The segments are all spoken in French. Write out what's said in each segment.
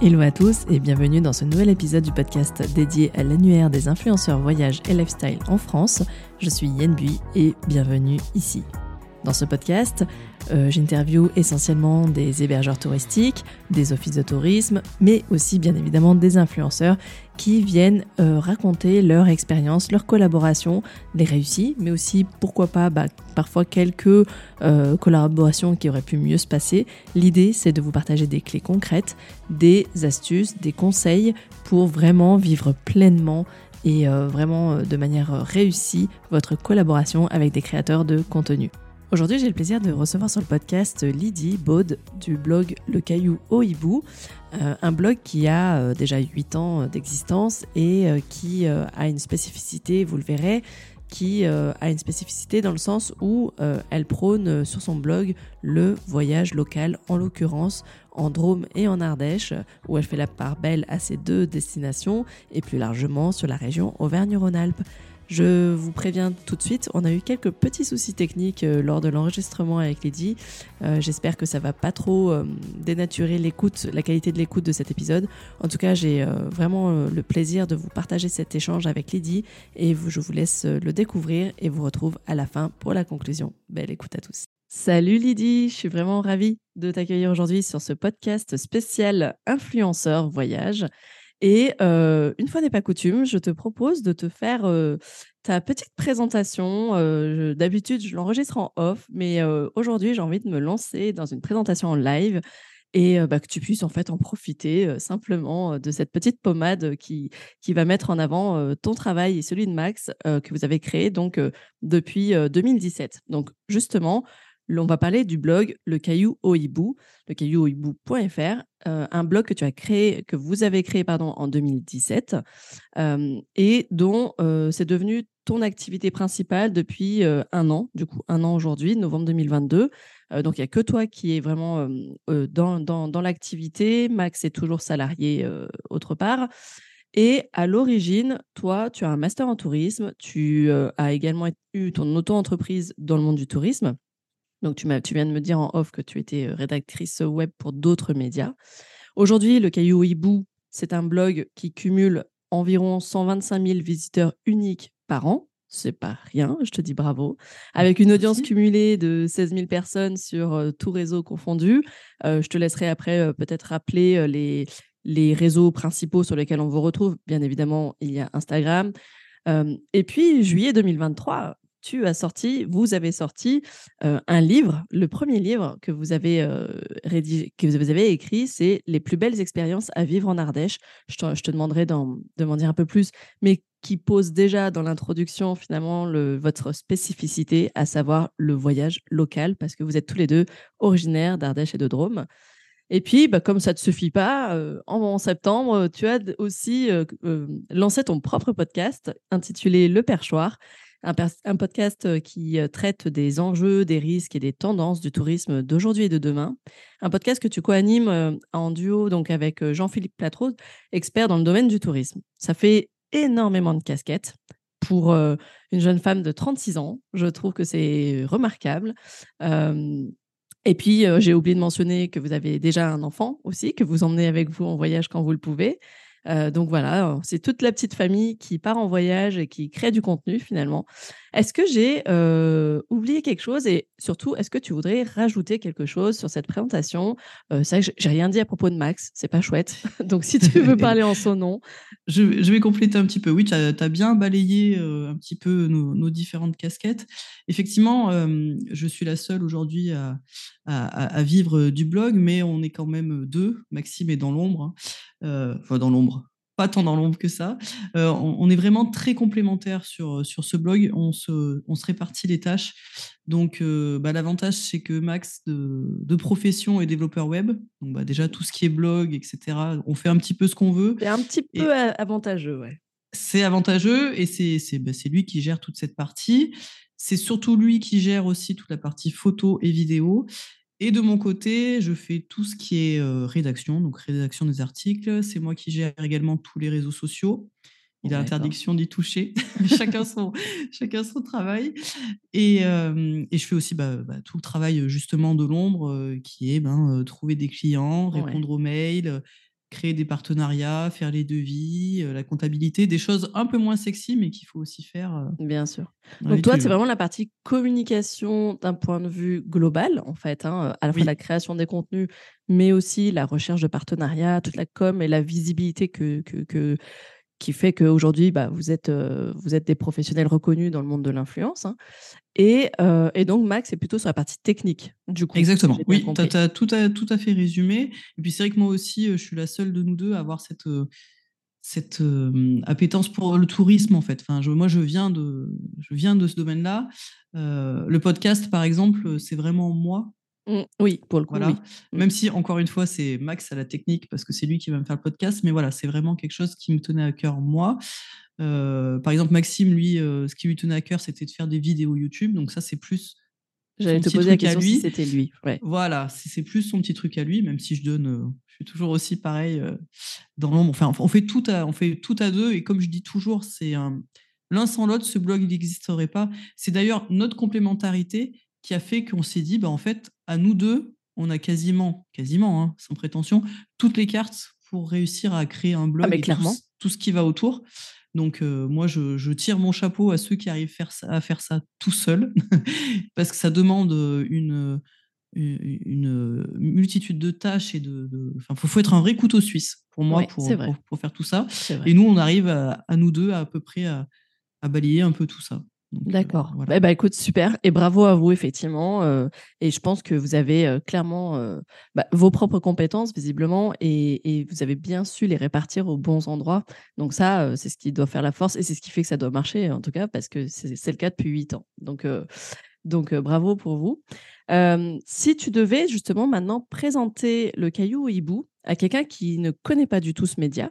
Hello à tous et bienvenue dans ce nouvel épisode du podcast dédié à l'annuaire des influenceurs voyage et lifestyle en France. Je suis Yen Bui et bienvenue ici. Dans ce podcast, euh, j'interviewe essentiellement des hébergeurs touristiques, des offices de tourisme, mais aussi bien évidemment des influenceurs qui viennent euh, raconter leur expérience, leur collaboration, les réussies, mais aussi pourquoi pas bah, parfois quelques euh, collaborations qui auraient pu mieux se passer. L'idée c'est de vous partager des clés concrètes, des astuces, des conseils pour vraiment vivre pleinement et vraiment de manière réussie votre collaboration avec des créateurs de contenu. Aujourd'hui, j'ai le plaisir de recevoir sur le podcast Lydie Baud du blog Le Caillou au Hibou, euh, un blog qui a euh, déjà 8 ans d'existence et euh, qui a une spécificité, vous le verrez, qui a une spécificité dans le sens où elle prône sur son blog le voyage local, en l'occurrence en Drôme et en Ardèche, où elle fait la part belle à ces deux destinations et plus largement sur la région Auvergne-Rhône-Alpes. Je vous préviens tout de suite, on a eu quelques petits soucis techniques euh, lors de l'enregistrement avec Lydie. Euh, j'espère que ça va pas trop euh, dénaturer l'écoute, la qualité de l'écoute de cet épisode. En tout cas, j'ai vraiment le plaisir de vous partager cet échange avec Lydie et je vous laisse le découvrir et vous retrouve à la fin pour la conclusion. Belle écoute à tous. Salut Lydie, je suis vraiment ravie de t'accueillir aujourd'hui sur ce podcast spécial influenceur voyage. Et une fois n'est pas coutume, je te propose de te faire ta petite présentation. D'habitude, je l'enregistre en off, mais aujourd'hui, j'ai envie de me lancer dans une présentation en live et bah, que tu puisses en fait en profiter simplement de cette petite pommade qui, qui va mettre en avant ton travail et celui de Max que vous avez créé donc depuis 2017. Donc justement, on va parler du blog Le Caillou au Hibou, lecaillouauhibou.fr, euh, un blog que tu as créé, que vous avez créé en 2017 euh, et dont euh, c'est devenu ton activité principale depuis un an, du coup un an aujourd'hui, novembre 2022. donc il n'y a que toi qui est vraiment dans l'activité. Max est toujours salarié autre part. Et à l'origine, toi, tu as un master en tourisme, tu as également eu ton auto-entreprise dans le monde du tourisme. Donc, tu, tu viens de me dire en off que tu étais rédactrice web pour d'autres médias. Aujourd'hui, le Caillou Hibou, c'est un blog qui cumule environ 125 000 visiteurs uniques par an. C'est pas rien, je te dis bravo. Avec une audience cumulée de 16 000 personnes sur tout réseau confondu. je te laisserai après peut-être rappeler les, les réseaux principaux sur lesquels on vous retrouve. Bien évidemment, il y a Instagram. et puis, juillet 2023, tu as sorti, vous avez sorti un livre. Le premier livre que vous avez écrit, c'est Les plus belles expériences à vivre en Ardèche. Je te, demanderai de m'en dire un peu plus, mais qui pose déjà dans l'introduction finalement le, votre spécificité, à savoir le voyage local, parce que vous êtes tous les deux originaires d'Ardèche et de Drôme. Et puis, bah, comme ça ne te suffit pas, en, septembre, tu as aussi lancé ton propre podcast intitulé Le Perchoir, un, podcast qui traite des enjeux, des risques et des tendances du tourisme d'aujourd'hui et de demain. Un podcast que tu co-animes en duo donc avec Jean-Philippe Platrose, expert dans le domaine du tourisme. Ça fait énormément de casquettes pour une jeune femme de 36 ans. Je trouve que c'est remarquable. et puis, j'ai oublié de mentionner que vous avez déjà un enfant aussi, que vous emmenez avec vous en voyage quand vous le pouvez. Euh, donc voilà, c'est toute la petite famille qui part en voyage et qui crée du contenu finalement. Est-ce que j'ai euh, oublié quelque chose? Et surtout, est-ce que tu voudrais rajouter quelque chose sur cette présentation? Euh, C'est vrai que j'ai rien dit à propos de Max, c'est pas chouette. Donc si tu veux parler en son nom. Je, vais compléter un petit peu. Oui, tu as, bien balayé un petit peu nos, différentes casquettes. Effectivement, je suis la seule aujourd'hui à, à, vivre du blog, mais on est quand même deux. Maxime est dans l'ombre. Hein. Enfin, dans l'ombre pas tant dans l'ombre que ça. Euh, on, est vraiment très complémentaires sur, sur ce blog. On se, on se répartit les tâches. Donc, euh, bah, l'avantage, c'est que Max, de, profession, est développeur web. Donc, bah, déjà, tout ce qui est blog, etc., on fait un petit peu ce qu'on veut. C'est un petit peu avantageux, ouais. C'est avantageux et c'est bah, lui qui gère toute cette partie. C'est surtout lui qui gère aussi toute la partie photo et vidéo. Et de mon côté, je fais tout ce qui est rédaction, donc rédaction des articles. C'est moi qui gère également tous les réseaux sociaux. Il a interdiction d'y toucher. chacun, son, chacun son travail. Et, et je fais aussi bah, bah, tout le travail justement de l'ombre, qui est ben, trouver des clients, répondre aux mails, créer des partenariats, faire les devis, la comptabilité, des choses un peu moins sexy, mais qu'il faut aussi faire. Bien sûr. Donc toi, c'est vraiment la partie communication d'un point de vue global, en fait, hein, à la fois la création des contenus, mais aussi la recherche de partenariats, toute la com et la visibilité que, que, qui fait qu'aujourd'hui, bah, vous, êtes, vous êtes des professionnels reconnus dans le monde de l'influence. Hein. Et, et, donc, Max, c'est plutôt sur la partie technique, du coup. Exactement, oui, tu as, tout, à, tout à fait résumé. Et puis, c'est vrai que moi aussi, je suis la seule de nous deux à avoir cette, cette appétence pour le tourisme, en fait. Enfin, je, moi, je viens de, je viens de ce domaine-là. le podcast, par exemple, c'est vraiment moi oui, pour le coup. Voilà. Mmh. Même si, encore une fois, c'est Max à la technique parce que c'est lui qui va me faire le podcast. Mais voilà, c'est vraiment quelque chose qui me tenait à cœur, moi. Euh, par exemple, Maxime, lui, euh, ce qui lui tenait à cœur, c'était de faire des vidéos YouTube. Donc, ça, c'est plus. J'allais te poser la question lui. si c'était lui. Voilà, c'est plus son petit truc à lui, même si je donne. Euh, je suis toujours aussi pareil dans l'ombre. Enfin, on fait, tout à, on fait tout à deux. Et comme je dis toujours, c'est l'un sans l'autre, ce blog, n'existerait pas. C'est d'ailleurs notre complémentarité qui a fait qu'on s'est dit, bah, en fait, à nous deux, on a quasiment, quasiment, hein, sans prétention, toutes les cartes pour réussir à créer un blog ah, et clairement. Tout, ce qui va autour. Donc, euh, moi, je, tire mon chapeau à ceux qui arrivent faire à faire ça tout seul, parce que ça demande une, une, multitude de tâches et de. Enfin, il faut, être un vrai couteau suisse pour moi pour, pour, faire tout ça. Et nous, on arrive à, nous deux à, peu près à balayer un peu tout ça. Euh, D'accord. bah, écoute, super. Et bravo à vous, effectivement. Euh, et je pense que vous avez euh, clairement bah, vos propres compétences, visiblement, et, et, vous avez bien su les répartir aux bons endroits. Donc, ça, c'est ce qui doit faire la force et c'est ce qui fait que ça doit marcher, en tout cas, parce que c'est le cas depuis huit ans. Donc, donc bravo pour vous. si tu devais justement maintenant présenter le caillou hibou à quelqu'un qui ne connaît pas du tout ce média,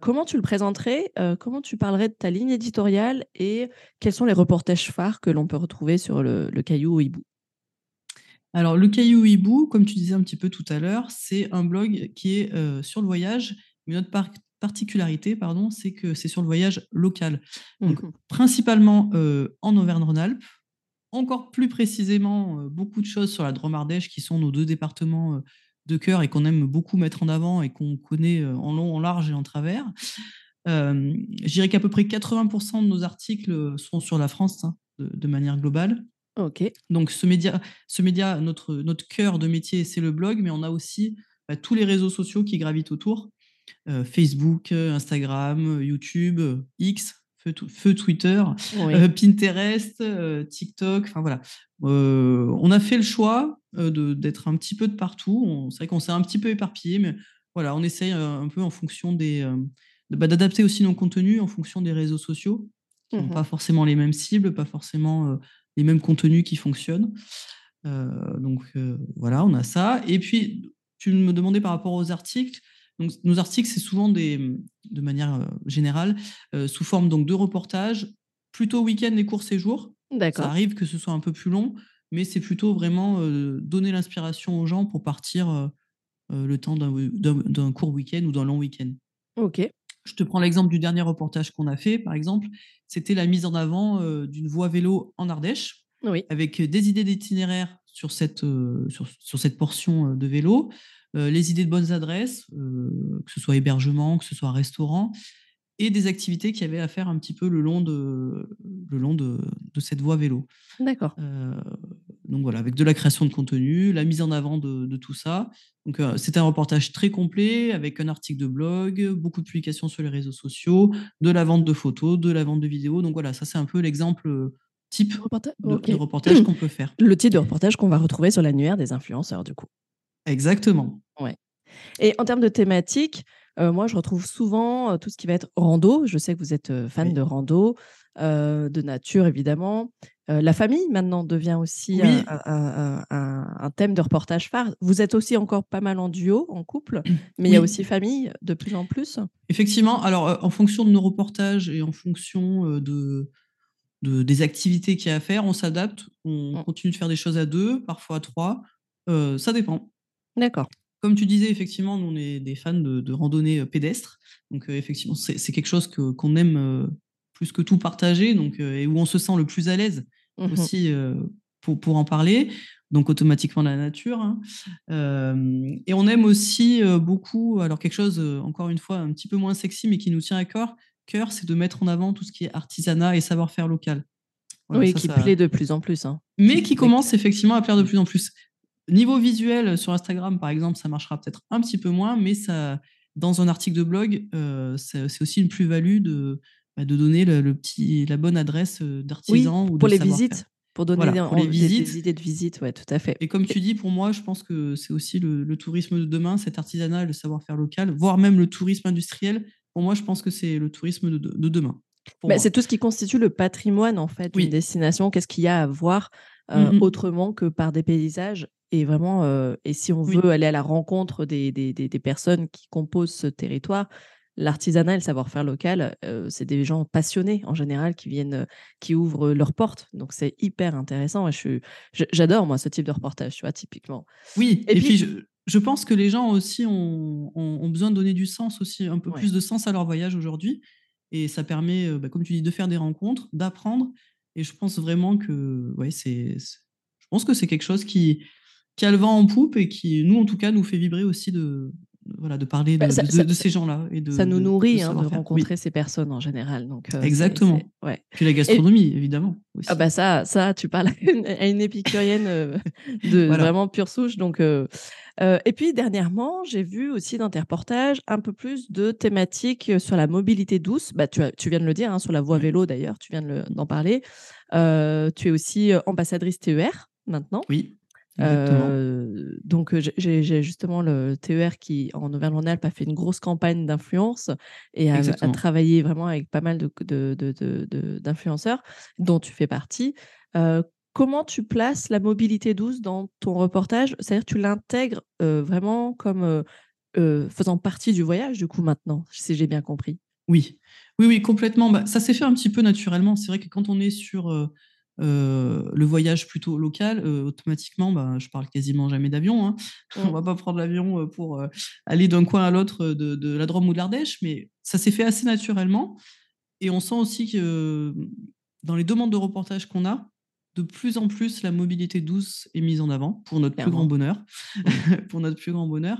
comment tu le présenterais Comment tu parlerais de ta ligne éditoriale et quels sont les reportages phares que l'on peut retrouver sur le, caillou hibou? Alors, le Caillou Hibou, comme tu disais un petit peu tout à l'heure, c'est un blog qui est sur le voyage. Mais notre particularité, pardon, c'est que c'est sur le voyage local. Donc, mmh principalement en Auvergne-Rhône-Alpes, encore plus précisément beaucoup de choses sur la Drôme-Ardèche, qui sont nos deux départements de cœur et qu'on aime beaucoup mettre en avant et qu'on connaît en long, en large et en travers. je dirais qu'à peu près 80% de nos articles sont sur la France hein, de, manière globale. Ok. Donc ce média, ce média notre, notre cœur de métier, c'est le blog, mais on a aussi bah, tous les réseaux sociaux qui gravitent autour. Facebook, Instagram, YouTube, X, feu, Twitter, euh, Pinterest, euh, TikTok, enfin voilà. Euh, on a fait le choix d'être un petit peu de partout. C'est vrai qu'on s'est un petit peu éparpillé, mais voilà, on essaye un peu en fonction des. Bah, d'adapter aussi nos contenus en fonction des réseaux sociaux, qui n'ont mmh pas forcément les mêmes cibles, pas forcément les mêmes contenus qui fonctionnent. donc voilà, on a ça. Et puis, tu me demandais par rapport aux articles. Donc, nos articles, c'est souvent des, de manière euh, générale, euh, sous forme donc, de reportages, plutôt week-end et courts séjours. Ça arrive que ce soit un peu plus long, mais c'est plutôt vraiment euh, donner l'inspiration aux gens pour partir le temps d'un court week-end ou d'un long week-end. Ok. Je te prends l'exemple du dernier reportage qu'on a fait, par exemple. C'était la mise en avant d'une voie vélo en Ardèche, avec des idées d'itinéraire sur cette, sur, sur, cette portion de vélo, euh, les idées de bonnes adresses, euh, que ce soit hébergement, que ce soit restaurant, et des activités qui avaient à faire un petit peu le long de, le long de, cette voie vélo. D'accord. Euh, donc voilà, avec de la création de contenu, la mise en avant de, tout ça. Donc c'était un reportage très complet avec un article de blog, beaucoup de publications sur les réseaux sociaux, de la vente de photos, de la vente de vidéos. Donc voilà, ça c'est un peu l'exemple type de, reportage qu'on peut faire. Le type de reportage qu'on va retrouver sur l'annuaire des influenceurs du coup. Exactement. Ouais. Et en termes de thématiques, euh, moi, je retrouve souvent euh, tout ce qui va être rando. Je sais que vous êtes euh, fan de rando, de nature, évidemment. la famille, maintenant, devient aussi un, thème de reportage phare. Vous êtes aussi encore pas mal en duo, en couple, mais il y a aussi famille de plus en plus? Effectivement. Alors, en fonction de nos reportages et en fonction de, des activités qu'il y a à faire, on s'adapte. On mmh. continue de faire des choses à deux, parfois à trois. ça dépend. D'accord. Comme tu disais, effectivement, nous, on est des fans de, randonnée pédestre. Donc, effectivement, c'est quelque chose qu'on aime plus que tout partager donc, et où on se sent le plus à l'aise mmh aussi pour, pour en parler donc automatiquement la nature. Hein. Euh, et on aime aussi euh, beaucoup, alors quelque chose, euh, encore une fois, un petit peu moins sexy, mais qui nous tient à cœur, cœur c'est de mettre en avant tout ce qui est artisanat et savoir-faire local. oui, qui plaît de plus en plus. Hein. Mais qui commence effectivement à plaire de plus en plus. Niveau visuel, sur Instagram, par exemple, ça marchera peut-être un petit peu moins, mais ça, dans un article de blog, c'est aussi une plus-value de, bah, de donner le, petit, la bonne adresse d'artisan. ou pour les visites pour donner des, visites. idées de visite, ouais, tout à fait. Et comme tu dis, pour moi, je pense que c'est aussi le, tourisme de demain, cet artisanat, le savoir-faire local, voire même le tourisme industriel. Pour moi, je pense que c'est le tourisme de, demain. Bah, c'est tout ce qui constitue le patrimoine en fait d'une destination. Qu'est-ce qu'il y a à voir euh, mmh autrement que par des paysages et vraiment, euh, et si on veut aller à la rencontre des, des, des, personnes qui composent ce territoire, l'artisanat et le savoir-faire local, c'est des gens passionnés en général qui viennent, qui ouvrent leurs portes. Donc c'est hyper intéressant. Et je, j'adore moi ce type de reportage, tu vois, typiquement. Oui. Et, puis, je, pense que les gens aussi ont, ont, besoin de donner du sens aussi, un peu plus de sens à leur voyage aujourd'hui. Et ça permet, bah, comme tu dis, de faire des rencontres, d'apprendre. Et je pense vraiment que, ouais, c'est, je pense que c'est quelque chose qui, qui a le vent en poupe et qui, nous en tout cas, nous fait vibrer aussi de, voilà, de parler bah, de, ces gens-là. Et de, ça nous nourrit de, hein, rencontrer ces personnes en général. Donc, euh, Exactement. ouais. Puis la gastronomie, évidemment. Ah bah ça, ça, tu parles à une, épicurienne euh, de vraiment pure souche. Donc, euh, et puis dernièrement, j'ai vu aussi dans tes reportages un peu plus de thématiques sur la mobilité douce. Bah, tu, as, tu viens de le dire, hein, sur la voie vélo d'ailleurs, tu viens d'en parler. tu es aussi ambassadrice TER maintenant. Oui. Euh, donc j'ai justement le TER qui en Auvergne-Rhône-Alpes a fait une grosse campagne d'influence et a, travaillé vraiment avec pas mal d'influenceurs de, de, dont tu fais partie. Euh, comment tu places la mobilité douce dans ton reportage? C'est-à-dire tu l'intègres euh, vraiment comme faisant partie du voyage du coup maintenant, si j'ai bien compris? Oui, oui, oui, complètement. Bah, ça s'est fait un petit peu naturellement. C'est vrai que quand on est sur euh, le voyage plutôt local, euh, automatiquement, bah, je parle quasiment jamais d'avion. Hein. On va pas prendre l'avion euh, pour aller d'un coin à l'autre de, la Drôme ou de l'Ardèche, mais ça s'est fait assez naturellement. Et on sent aussi que dans les demandes de reportage qu'on a, de plus en plus, la mobilité douce est mise en avant pour notre plus grand bonheur. pour notre plus grand bonheur.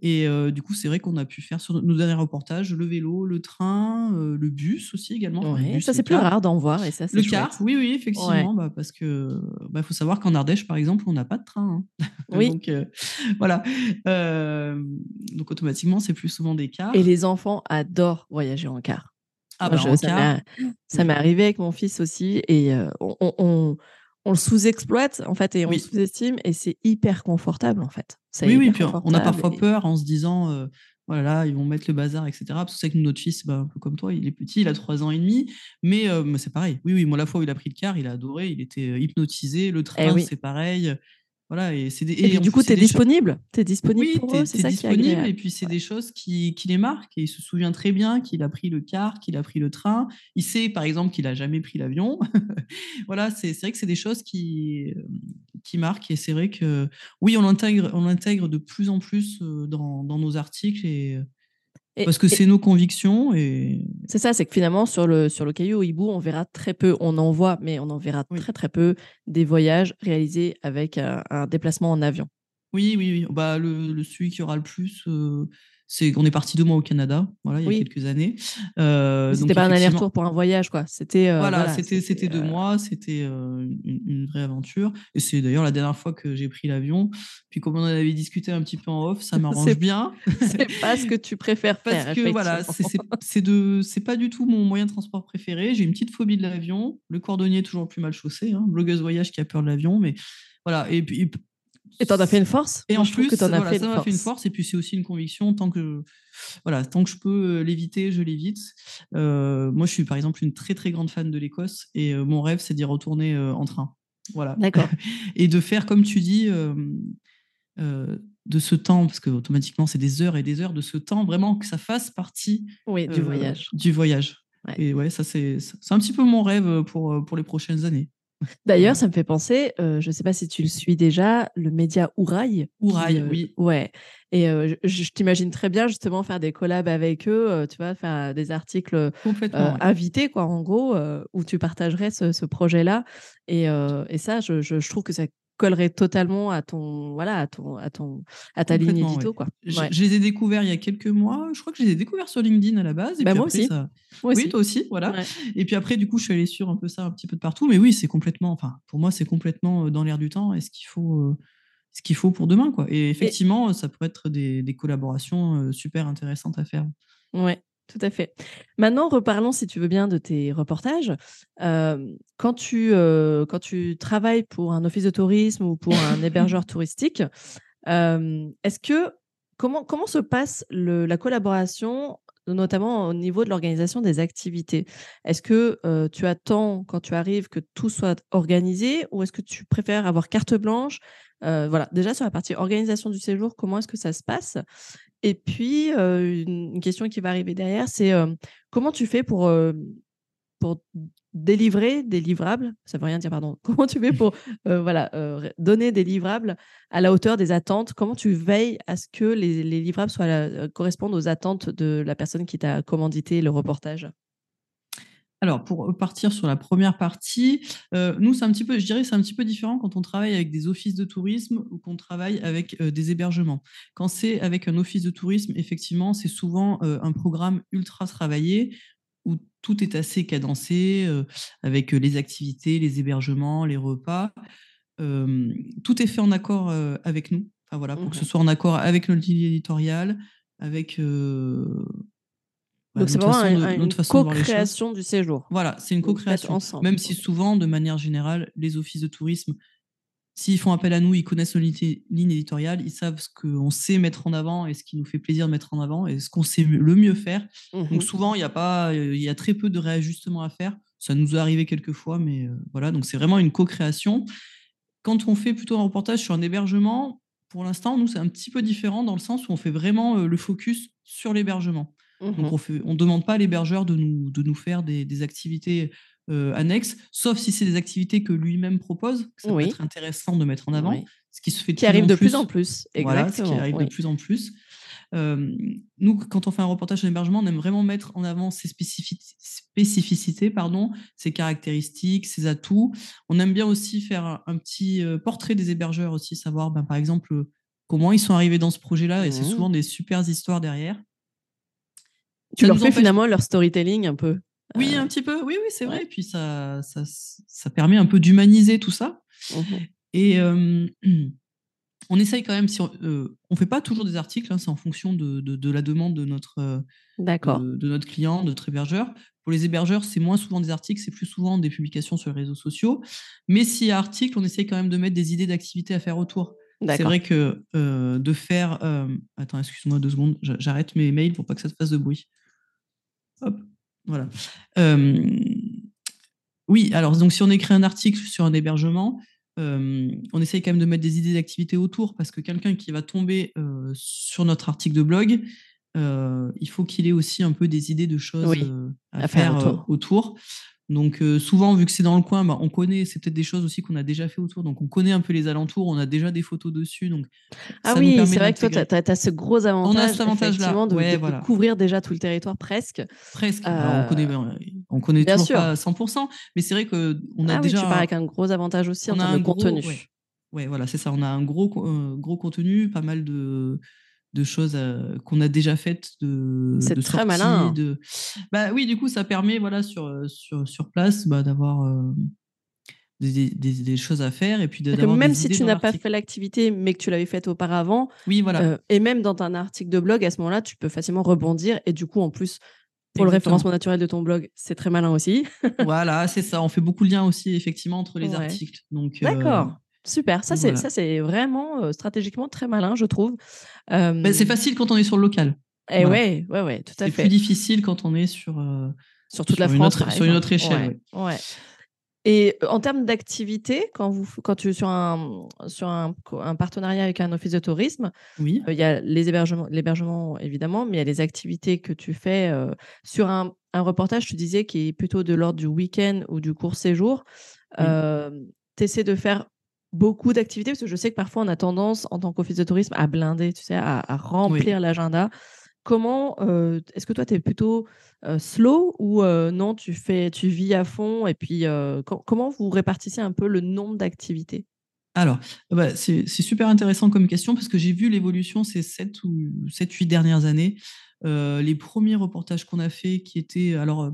Et euh, du coup, c'est vrai qu'on a pu faire sur nos derniers reportages le vélo, le train, euh, le bus aussi également. ça, c'est plus rare d'en voir. Et ça, le car, oui, oui, effectivement. Bah, parce que bah, faut savoir qu'en Ardèche, par exemple, on n'a pas de train. Hein. Oui. donc, euh, voilà. donc, automatiquement, c'est plus souvent des cars. Et les enfants adorent voyager en car. Ah bah, ça m'est arrivé avec mon fils aussi et on, on, le sous-exploite en fait et on le sous-estime et c'est hyper confortable en fait. Oui, oui, puis on a parfois peur en se disant voilà, ils vont mettre le bazar, etc. Parce que c'est que notre fils, bah, un peu comme toi, il est petit, il a trois ans et demi, mais c'est pareil. Oui, oui, moi, la fois où il a pris le car, il a adoré, il était hypnotisé. Le eh train, c'est pareil. Voilà, et, et, du coup, tu es disponible Tu es disponible oui, pour eux, c'est disponible. et puis, c'est des choses qui, qui, les marquent. Et il se souvient très bien qu'il a pris le car, qu'il a pris le train. Il sait, par exemple, qu'il n'a jamais pris l'avion. voilà, c'est vrai que c'est des choses qui, qui marquent. Et c'est vrai que, oui, on l'intègre on intègre de plus en plus dans, dans nos articles. Et, parce que c'est nos convictions. Et... C'est ça, c'est que finalement, sur le, sur le caillou hibou, on verra très peu, on en voit, mais on en verra très très peu des voyages réalisés avec un, déplacement en avion. Oui, oui, oui. Bah, le, le celui qui aura le plus, euh, c'est on est parti deux mois au Canada, voilà, il y a quelques années. Euh, c'était pas un aller-retour pour un voyage, quoi. C'était euh, voilà, c'était c'était deux euh, mois, c'était euh, une, vraie aventure. Et c'est d'ailleurs la dernière fois que j'ai pris l'avion. Puis comme on en avait discuté un petit peu en off, ça m'arrange bien. c'est pas ce que tu préfères faire. Parce que voilà, c'est de c'est pas du tout mon moyen de transport préféré. J'ai une petite phobie de l'avion. Le cordonnier est toujours plus mal chaussé, hein. blogueuse voyage qui a peur de l'avion, mais voilà. Et puis et t'en as fait une force? Et en plus, que en as fait ça m'a fait une force. Et puis c'est aussi une conviction. Tant que, voilà, tant que je peux euh, l'éviter, je l'évite. Euh, moi, je suis par exemple une très très grande fan de l'Écosse. Et euh, mon rêve, c'est d'y retourner en train. Voilà. D'accord. et de faire, comme tu dis, de ce temps, parce que automatiquement, c'est des heures et des heures de ce temps, vraiment que ça fasse partie oui, du voyage. Du voyage. Et ouais, ça, c'est un petit peu mon rêve pour, pour les prochaines années. D'ailleurs, ça me fait penser, je ne sais pas si tu le suis déjà, le média Ouraille. Ouraille, oui. Ouais. Et je, t'imagine très bien justement faire des collabs avec eux, tu vois, faire des articles invités, quoi, en gros, où tu partagerais ce, projet-là. Et, ça, je, je, trouve que ça collerait totalement à ton voilà à ton à ton à ta ligne édito quoi. Je, les ai découverts il y a quelques mois. Je crois que je les ai découverts sur LinkedIn à la base. Et bah, moi, aussi. oui, toi aussi, voilà. Et puis après, du coup, je suis allée sur un peu ça un petit peu de partout. Mais oui, c'est complètement. Enfin, pour moi, c'est complètement dans l'air du temps. Est-ce qu'il faut euh, ce qu'il faut pour demain quoi. Et effectivement, ça pourrait être des, des collaborations euh, super intéressantes à faire. Ouais. Tout à fait. Maintenant, reparlons, si tu veux bien, de tes reportages. quand, tu, quand tu travailles pour un office de tourisme ou pour un hébergeur touristique, est-ce que comment, comment se passe le, la collaboration, notamment au niveau de l'organisation des activités? Est-ce que tu attends, quand tu arrives, que tout soit organisé ou est-ce que tu préfères avoir carte blanche? Voilà, déjà sur la partie organisation du séjour, comment est-ce que ça se passe? Et puis, une question qui va arriver derrière, c'est comment tu fais pour, pour délivrer des livrables? Ça ne veut rien dire, pardon. Comment tu fais pour voilà, donner des livrables à la hauteur des attentes? Comment tu veilles à ce que les, les livrables soient correspondent aux attentes de la personne qui t'a commandité le reportage? Alors, pour partir sur la première partie, euh, nous, c'est un petit peu, je dirais, c'est un petit peu différent quand on travaille avec des offices de tourisme ou qu'on travaille avec euh, des hébergements. Quand c'est avec un office de tourisme, effectivement, c'est souvent euh, un programme ultra travaillé où tout est assez cadencé, avec les activités, les hébergements, les repas. tout est fait en accord avec nous. Enfin, voilà, pour que ce mmh soit en accord avec notre ligne éditoriale, avec donc c'est vraiment une co-création du séjour. Voilà, c'est une co-création. Même si souvent, de manière générale, les offices de tourisme, s'ils font appel à nous, ils connaissent nos lignes éditoriales, ils savent ce qu'on sait mettre en avant et ce qui nous fait plaisir de mettre en avant et ce qu'on sait le mieux faire. Donc mmh souvent, il y a pas, il y a très peu de réajustements à faire. Ça nous est arrivé quelques fois, mais euh, voilà. Donc c'est vraiment une co-création. Quand on fait plutôt un reportage sur un hébergement, pour l'instant, nous c'est un petit peu différent dans le sens où on fait vraiment euh, le focus sur l'hébergement. Donc, mmh on ne demande pas à l'hébergeur de nous, de nous faire des, activités annexes, sauf si c'est des activités que lui-même propose, que ça peut être intéressant de mettre en avant. Ce qui se fait qui arrive de plus en plus. Voilà, ce qui arrive de plus en plus. nous, quand on fait un reportage sur l'hébergement, on aime vraiment mettre en avant ses spécificités, pardon, ses caractéristiques, ses atouts. On aime bien aussi faire un, petit portrait des hébergeurs aussi, savoir, ben, par exemple, comment ils sont arrivés dans ce projet-là. Et c'est mmh. souvent des super histoires derrière. Tu leur fais finalement leur storytelling un peu. Oui, euh, un petit peu. Oui, oui, c'est vrai. Et puis ça, ça, ça, permet un peu d'humaniser tout ça. Mmh Et on essaye quand même, si on ne euh, fait pas toujours des articles, hein, c'est en fonction de, de, la demande de notre, euh, de, de, notre client, de notre hébergeur. Pour les hébergeurs, c'est moins souvent des articles, c'est plus souvent des publications sur les réseaux sociaux. Mais s'il y a article, on essaye quand même de mettre des idées d'activités à faire autour. C'est vrai que de faire. attends, excuse-moi deux secondes, j'arrête mes mails pour pas que ça te fasse de bruit. Hop, voilà. oui, alors donc si on écrit un article sur un hébergement, on essaye quand même de mettre des idées d'activité autour parce que quelqu'un qui va tomber sur notre article de blog, il faut qu'il ait aussi un peu des idées de choses à, faire, autour. Donc souvent, vu que c'est dans le coin, bah, on connaît, c'est peut-être des choses aussi qu'on a déjà fait autour, donc on connaît un peu les alentours, on a déjà des photos dessus. Donc ah oui, c'est vrai que toi, tu as, ce gros avantage, on a cet avantage là. de, couvrir déjà tout le territoire presque. Presque. on connaît, on connaît toujours pas à 100%, mais c'est vrai qu'on a ah déjà. Oui, tu pars avec un gros avantage aussi en termes de contenu. Ouais. voilà, c'est ça. On a un gros, gros contenu, pas mal de, de choses euh, qu'on a déjà faites de c'est très malin de... bah oui du coup ça permet voilà sur euh, sur, sur place bah, d'avoir euh, des, des, choses à faire et puis même si tu n'as pas fait l'activité mais que tu l'avais faite auparavant oui voilà et même dans un article de blog à ce moment-là tu peux facilement rebondir et du coup en plus pour le référencement naturel de ton blog, c'est très malin aussi. voilà, c'est ça. On fait beaucoup de liens aussi, effectivement, entre les articles. Donc, D'accord. Super, ça c'est ça c'est vraiment stratégiquement très malin, je trouve. Bah, c'est facile quand on est sur le local. Et eh ouais, ouais, ouais, tout à fait. C'est plus difficile quand on est sur sur toute la France, sur une autre échelle. Ouais. Et en termes d'activité, quand vous quand tu es sur un sur un, un partenariat avec un office de tourisme, oui. il y a les hébergements, l'hébergement évidemment, mais il y a les activités que tu fais sur un, un reportage. Tu disais qui est plutôt de l'ordre du week-end ou du court séjour. tu essaies de faire beaucoup d'activités Parce que je sais que parfois on a tendance, en tant qu'office de tourisme, à blinder, tu sais, à, remplir l'agenda. Comment est-ce que toi, tu es plutôt slow ou non, tu, fais, tu vis à fond Et puis, comment vous répartissez un peu le nombre d'activités? Alors, bah, c'est super intéressant comme question parce que j'ai vu l'évolution ces 7 ou 7, 8 dernières années. les premiers reportages qu'on a fait qui étaient. Alors,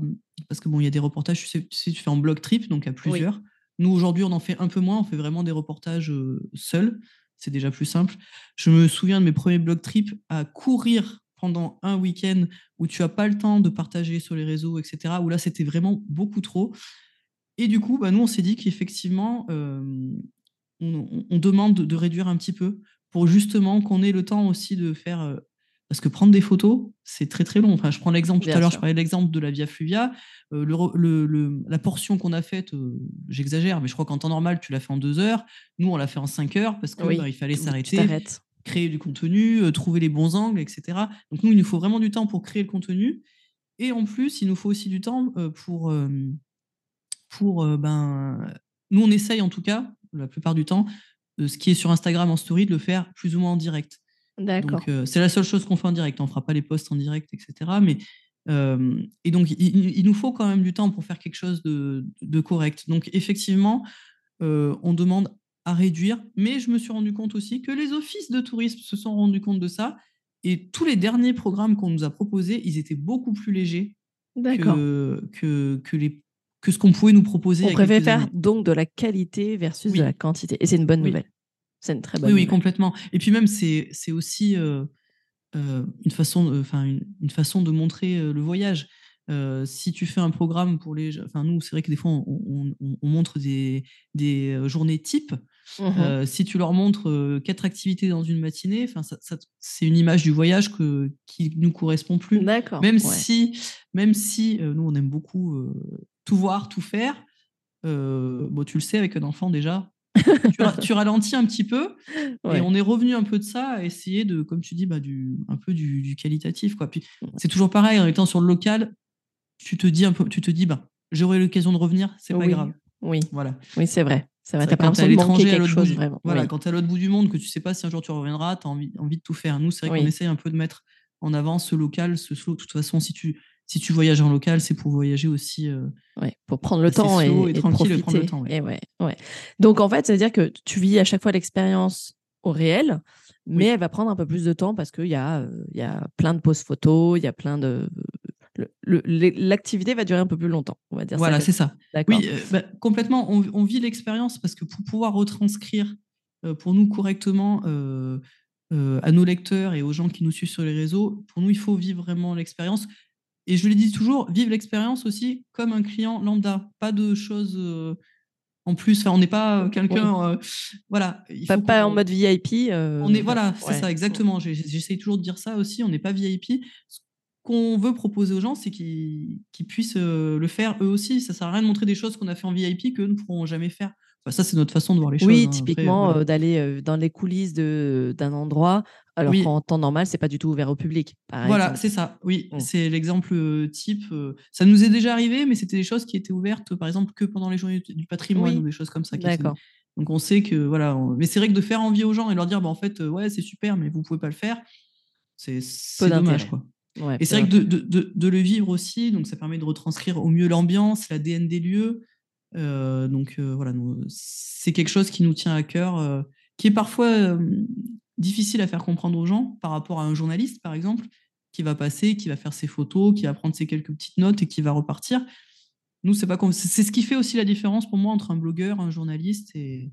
parce que bon, il y a des reportages, tu sais, tu, fais en blog trip, donc à plusieurs. Nous, aujourd'hui, on en fait un peu moins. On fait vraiment des reportages seuls. C'est déjà plus simple. Je me souviens de mes premiers blog trips à courir pendant un week-end où tu n'as pas le temps de partager sur les réseaux, etc. Où là, c'était vraiment beaucoup trop. Et du coup, bah, nous, on s'est dit qu'effectivement, on, demande de réduire un petit peu pour justement qu'on ait le temps aussi de faire. Euh, parce que prendre des photos, c'est très très long. Enfin, je prends l'exemple tout à l'heure, je parlais de l'exemple de la Via Fluvia. Euh, le, la portion qu'on a faite, euh, j'exagère, mais je crois qu'en temps normal, tu l'as fait en deux heures. Nous, on l'a fait en cinq heures parce qu'il bah, fallait s'arrêter, créer du contenu, trouver les bons angles, etc. Donc nous, il nous faut vraiment du temps pour créer le contenu. Et en plus, il nous faut aussi du temps pour, pour ben, nous, on essaye en tout cas, la plupart du temps, ce qui est sur Instagram en story, de le faire plus ou moins en direct. D'accord. Donc, c'est la seule chose qu'on fait en direct. On ne fera pas les posts en direct, etc. Mais, et donc, il, nous faut quand même du temps pour faire quelque chose de, correct. Donc, effectivement, on demande à réduire. Mais je me suis rendu compte aussi que les offices de tourisme se sont rendus compte de ça. Et tous les derniers programmes qu'on nous a proposés, ils étaient beaucoup plus légers que, que, que, les que ce qu'on pouvait nous proposer. On préfère faire donc de la qualité versus de la quantité. Et c'est une bonne nouvelle. C'est une très bonne oui, nouvelle. Oui, complètement. Et puis même, c'est aussi euh, euh, une, façon, enfin une, façon de montrer euh, le voyage. si tu fais un programme pour les... Enfin, nous, c'est vrai que des fois, on, montre des, des journées types. Mmh si tu leur montres quatre activités dans une matinée, enfin, c'est une image du voyage que, qui nous correspond plus. D'accord. Même si, même si nous, on aime beaucoup tout voir, tout faire. Bon, tu le sais, avec un enfant déjà, tu, ralentis un petit peu. Et on est revenu un peu de ça à essayer de, comme tu dis, bah, du, un peu du, qualitatif. Quoi. Puis c'est toujours pareil, en étant sur le local, tu te dis un peu, tu te dis, bah, j'aurai l'occasion de revenir, c'est pas grave. Oui, voilà. oui c'est vrai. C'est vrai, quand tu à l'étranger, à l'autre bout, vraiment. Voilà, quand tu à l'autre bout du monde, que tu sais pas si un jour tu reviendras, tu as envie, envie de tout faire. Nous, c'est vrai qu'on essaye un peu de mettre en avant ce local, ce slow. De toute façon, si tu, si tu voyages en local, c'est pour voyager aussi. Euh, pour prendre le temps et, tranquille et prendre le temps. ouais, ouais. Donc en fait, ça veut dire que tu vis à chaque fois l'expérience au réel, mais elle va prendre un peu plus de temps parce qu'il y, a, euh, y a plein de poses photos, il y a plein de. L'activité va durer un peu plus longtemps, on va dire. Voilà, c'est ça. Oui, euh, bah, complètement. On, vit l'expérience parce que pour pouvoir retranscrire pour nous correctement à nos lecteurs et aux gens qui nous suivent sur les réseaux, pour nous, il faut vivre vraiment l'expérience. Et je le dis toujours, vive l'expérience aussi comme un client lambda. Pas de choses euh, en plus. Enfin, on n'est pas quelqu'un. Euh, voilà. Il pas, en mode VIP. Euh, on est, voilà, c'est ça, exactement. J'essaye toujours de dire ça aussi. On n'est pas VIP. Qu'on veut proposer aux gens, c'est qu'ils puissent le faire eux aussi. Ça ne sert à rien de montrer des choses qu'on a fait en VIP qu'eux ne pourront jamais faire. ça, c'est notre façon de voir les choses. Oui, hein. typiquement, d'aller dans les coulisses d'un endroit alors qu'en temps normal, c'est pas du tout ouvert au public. voilà, c'est ça. Oui, mmh. c'est l'exemple euh, type. Euh, ça nous est déjà arrivé, mais c'était des choses qui étaient ouvertes, par exemple, que pendant les journées du patrimoine ou des choses comme ça. D'accord. Donc on sait que voilà. Mais c'est vrai que de faire envie aux gens et leur dire, bah, en fait, euh, ouais, c'est super, mais vous pouvez pas le faire, c'est dommage, quoi. Et c'est vrai que de, de, de, le vivre aussi, donc ça permet de retranscrire au mieux l'ambiance, la DN des lieux. donc voilà, c'est quelque chose qui nous tient à cœur, qui est parfois difficile à faire comprendre aux gens par rapport à un journaliste, par exemple, qui va passer, qui va faire ses photos, qui va prendre ses quelques petites notes et qui va repartir. Nous, c'est pas c'est ce qui fait aussi la différence pour moi entre un blogueur, un journaliste et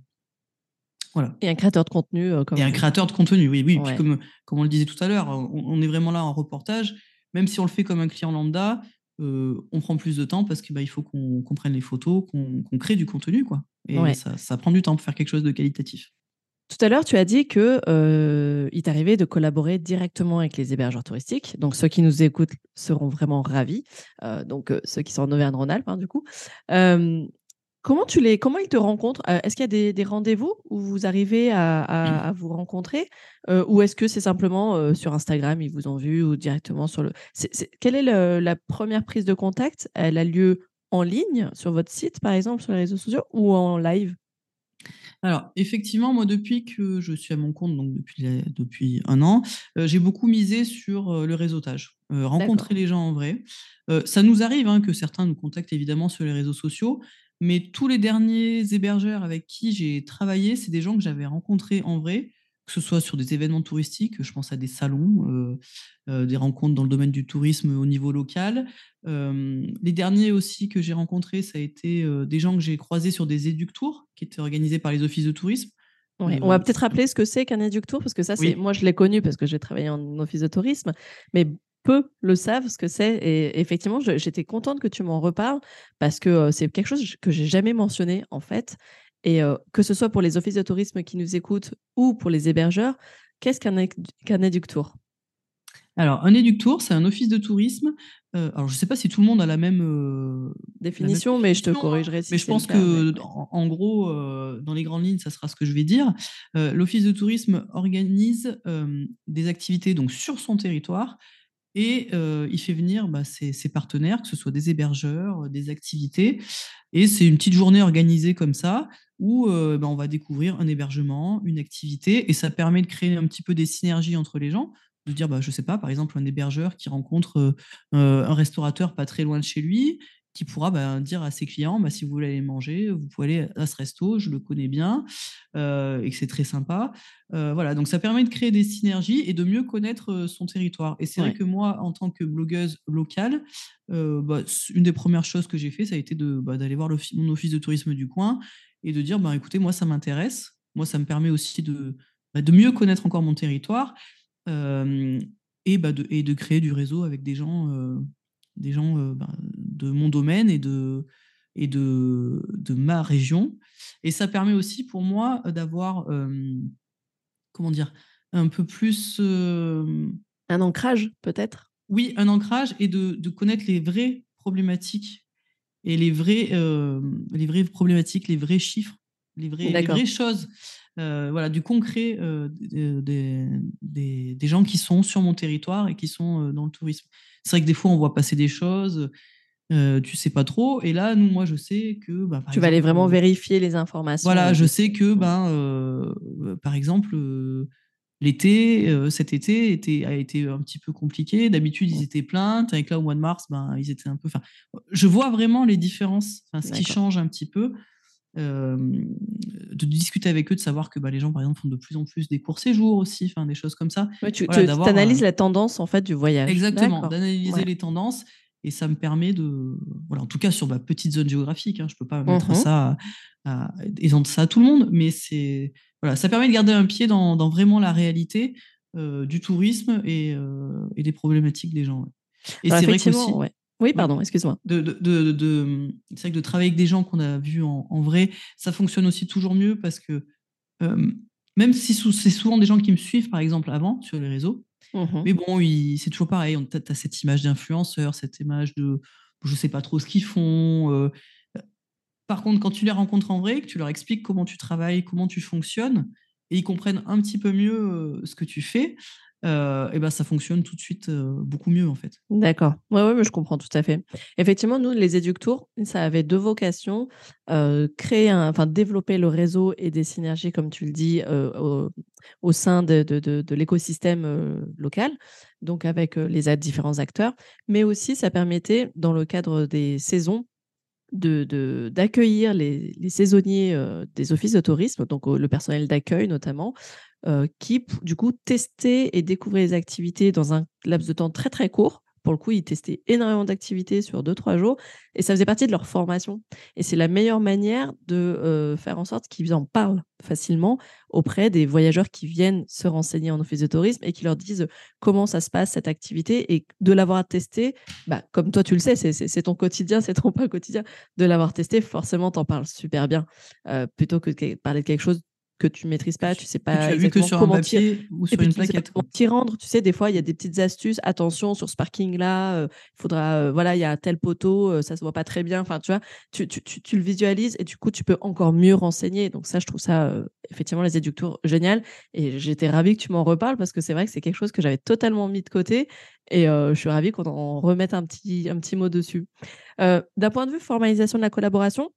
voilà. Et un créateur de contenu. Euh, et un créateur de contenu, oui, oui. comme, comme on le disait tout à l'heure, on, est vraiment là en reportage. Même si on le fait comme un client lambda, euh, on prend plus de temps parce qu'il bah, il faut qu'on prenne les photos, qu'on crée du contenu, quoi. Et ça, ça prend du temps pour faire quelque chose de qualitatif. Tout à l'heure, tu as dit que euh, il t'arrivait de collaborer directement avec les hébergeurs touristiques. Donc, ceux qui nous écoutent seront vraiment ravis. Euh, donc, euh, ceux qui sont en Auvergne-Rhône-Alpes, hein, du coup. Comment, tu les, comment ils te rencontrent? Est-ce qu'il y a des, rendez-vous où vous arrivez à, vous rencontrer? Ou est-ce que c'est simplement sur Instagram, ils vous ont vu ou directement sur le. quelle est la première prise de contact? Elle a lieu en ligne sur votre site, par exemple, sur les réseaux sociaux, ou en live? Alors, effectivement, moi, depuis que je suis à mon compte, donc depuis, depuis un an, j'ai beaucoup misé sur le réseautage, rencontrer les gens en vrai. ça nous arrive hein, que certains nous contactent évidemment sur les réseaux sociaux, mais tous les derniers hébergeurs avec qui j'ai travaillé, c'est des gens que j'avais rencontrés en vrai, que ce soit sur des événements touristiques, je pense à des salons, des rencontres dans le domaine du tourisme au niveau local. les derniers aussi que j'ai rencontrés, ça a été des gens que j'ai croisés sur des éductours qui étaient organisés par les offices de tourisme. on va peut-être rappeler ce que c'est qu'un éductour, parce que ça, c'est moi, je l'ai connu parce que j'ai travaillé en office de tourisme, mais peu le savent ce que c'est. Et effectivement, j'étais contente que tu m'en reparles parce que c'est quelque chose que j'ai jamais mentionné en fait. Et que ce soit pour les offices de tourisme qui nous écoutent ou pour les hébergeurs, qu'est-ce qu'un qu éductour? Alors, un éductour, c'est un office de tourisme. alors, je ne sais pas si tout le monde a la même définition, mais je te corrigerai si Mais je pense que, en, gros, dans les grandes lignes, ça sera ce que je vais dire. L'office de tourisme organise des activités donc sur son territoire et il fait venir bah, ses, partenaires, que ce soit des hébergeurs, des activités. Et c'est une petite journée organisée comme ça, où bah, on va découvrir un hébergement, une activité, et ça permet de créer un petit peu des synergies entre les gens de dire, bah, je sais pas, par exemple, un hébergeur qui rencontre un restaurateur pas très loin de chez lui, qui pourra bah, dire à ses clients bah, si vous voulez aller manger, vous pouvez aller à ce resto, je le connais bien euh, et que c'est très sympa. Euh, voilà, donc ça permet de créer des synergies et de mieux connaître euh, son territoire. Et c'est vrai que moi, en tant que blogueuse locale, bah, une des premières choses que j'ai fait, ça a été d'aller voir mon office de tourisme du coin et de dire écoutez, moi, ça m'intéresse. Moi, ça me permet aussi de, de mieux connaître encore mon territoire et, de, et de créer du réseau avec des gens des gens ben, de mon domaine et de, et de, de, ma région. Et ça permet aussi pour moi d'avoir, comment dire, un peu plus... un ancrage peut-être? Oui, un ancrage et de, de, connaître les vraies problématiques et les, vrais, les vraies problématiques, les vrais chiffres, les, vrais, les vraies choses. voilà, du concret des, des, des, gens qui sont sur mon territoire et qui sont dans le tourisme. C'est vrai que des fois, on voit passer des choses, euh, tu sais pas trop. Et là, nous, moi, je sais que. Bah, tu vas aller vraiment euh, vérifier les informations. Voilà, je sais que, ben, euh, par exemple, l'été, cet été était, a été un petit peu compliqué. D'habitude, ils étaient pleins. Avec là, au mois de mars, ben, ils étaient un peu. Enfin, je vois vraiment les différences, ce qui change un petit peu. de discuter avec eux, de savoir que bah, les gens, par exemple, font de plus en plus des courts séjours aussi, des choses comme ça. tu, analyses la tendance en fait du voyage. Exactement, d'analyser les tendances. Et ça me permet de, voilà, en tout cas sur ma petite zone géographique, hein, je ne peux pas mettre mmh ça, à, ça à tout le monde, mais c'est, voilà, ça permet de garder un pied dans, dans vraiment la réalité du tourisme et, et, des problématiques des gens. Et c'est vrai qu'aussi, ouais. Oui, pardon, excuse-moi. De, de, de, c'est vrai que de travailler avec des gens qu'on a vus en, vrai, ça fonctionne aussi toujours mieux parce que même si c'est souvent des gens qui me suivent, par exemple, avant sur les réseaux, mmh mais bon, c'est toujours pareil. Tu as, cette image d'influenceur, cette image de je sais pas trop ce qu'ils font. Par contre, quand tu les rencontres en vrai, que tu leur expliques comment tu travailles, comment tu fonctionnes, et ils comprennent un petit peu mieux ce que tu fais, et ben ça fonctionne tout de suite beaucoup mieux en fait. D'accord. Ouais, ouais, je comprends tout à fait. Effectivement, nous, les éductours, ça avait deux vocations créer, un, enfin développer le réseau et des synergies, comme tu le dis, au, sein de, de, de, l'écosystème local, donc avec les différents acteurs, mais aussi ça permettait, dans le cadre des saisons, de, d'accueillir les, saisonniers des offices de tourisme, donc le personnel d'accueil notamment, qui, du coup, testaient et découvraient les activités dans un laps de temps très, très court. Pour le coup, ils testaient énormément d'activités sur deux, trois jours et ça faisait partie de leur formation. Et c'est la meilleure manière de faire en sorte qu'ils en parlent facilement auprès des voyageurs qui viennent se renseigner en office de tourisme et qui leur disent comment ça se passe cette activité et de l'avoir testé, bah, comme toi tu le sais, c'est ton quotidien, c'est ton pas quotidien, de l'avoir testé, forcément tu en parles super bien plutôt que de parler de quelque chose que tu maîtrises pas, tu sais pas. tu as vu que sur un papier ou sur une plaquette. T'y rendre, tu sais, des fois, il y a des petites astuces. Attention, sur ce parking-là, il faudra, voilà, il y a tel poteau, ça se voit pas très bien. Enfin, tu vois, tu, tu, tu, le visualises et du coup, tu peux encore mieux renseigner. Donc, ça, je trouve ça, effectivement, les éducteurs génial. Et j'étais ravie que tu m'en reparles parce que c'est vrai que c'est quelque chose que j'avais totalement mis de côté. Et je suis ravie qu'on en remette un petit, un petit mot dessus. D'un point de vue formalisation de la collaboration,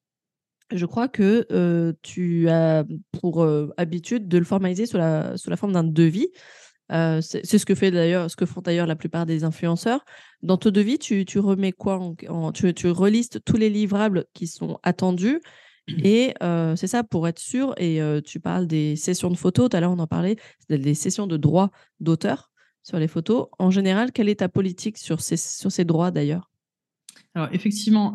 je crois que tu as pour habitude de le formaliser sous la, sous la forme d'un devis. c'est ce que fait d'ailleurs, ce que font d'ailleurs la plupart des influenceurs. Dans ton devis, tu, tu remets quoi en, tu, tu, relistes tous les livrables qui sont attendus. Et c'est ça pour être sûr. Et tu parles des sessions de photos. Tout à l'heure, on en parlait, des sessions de droits d'auteur sur les photos. En général, quelle est ta politique sur ces, sur ces droits d'ailleurs? Alors effectivement,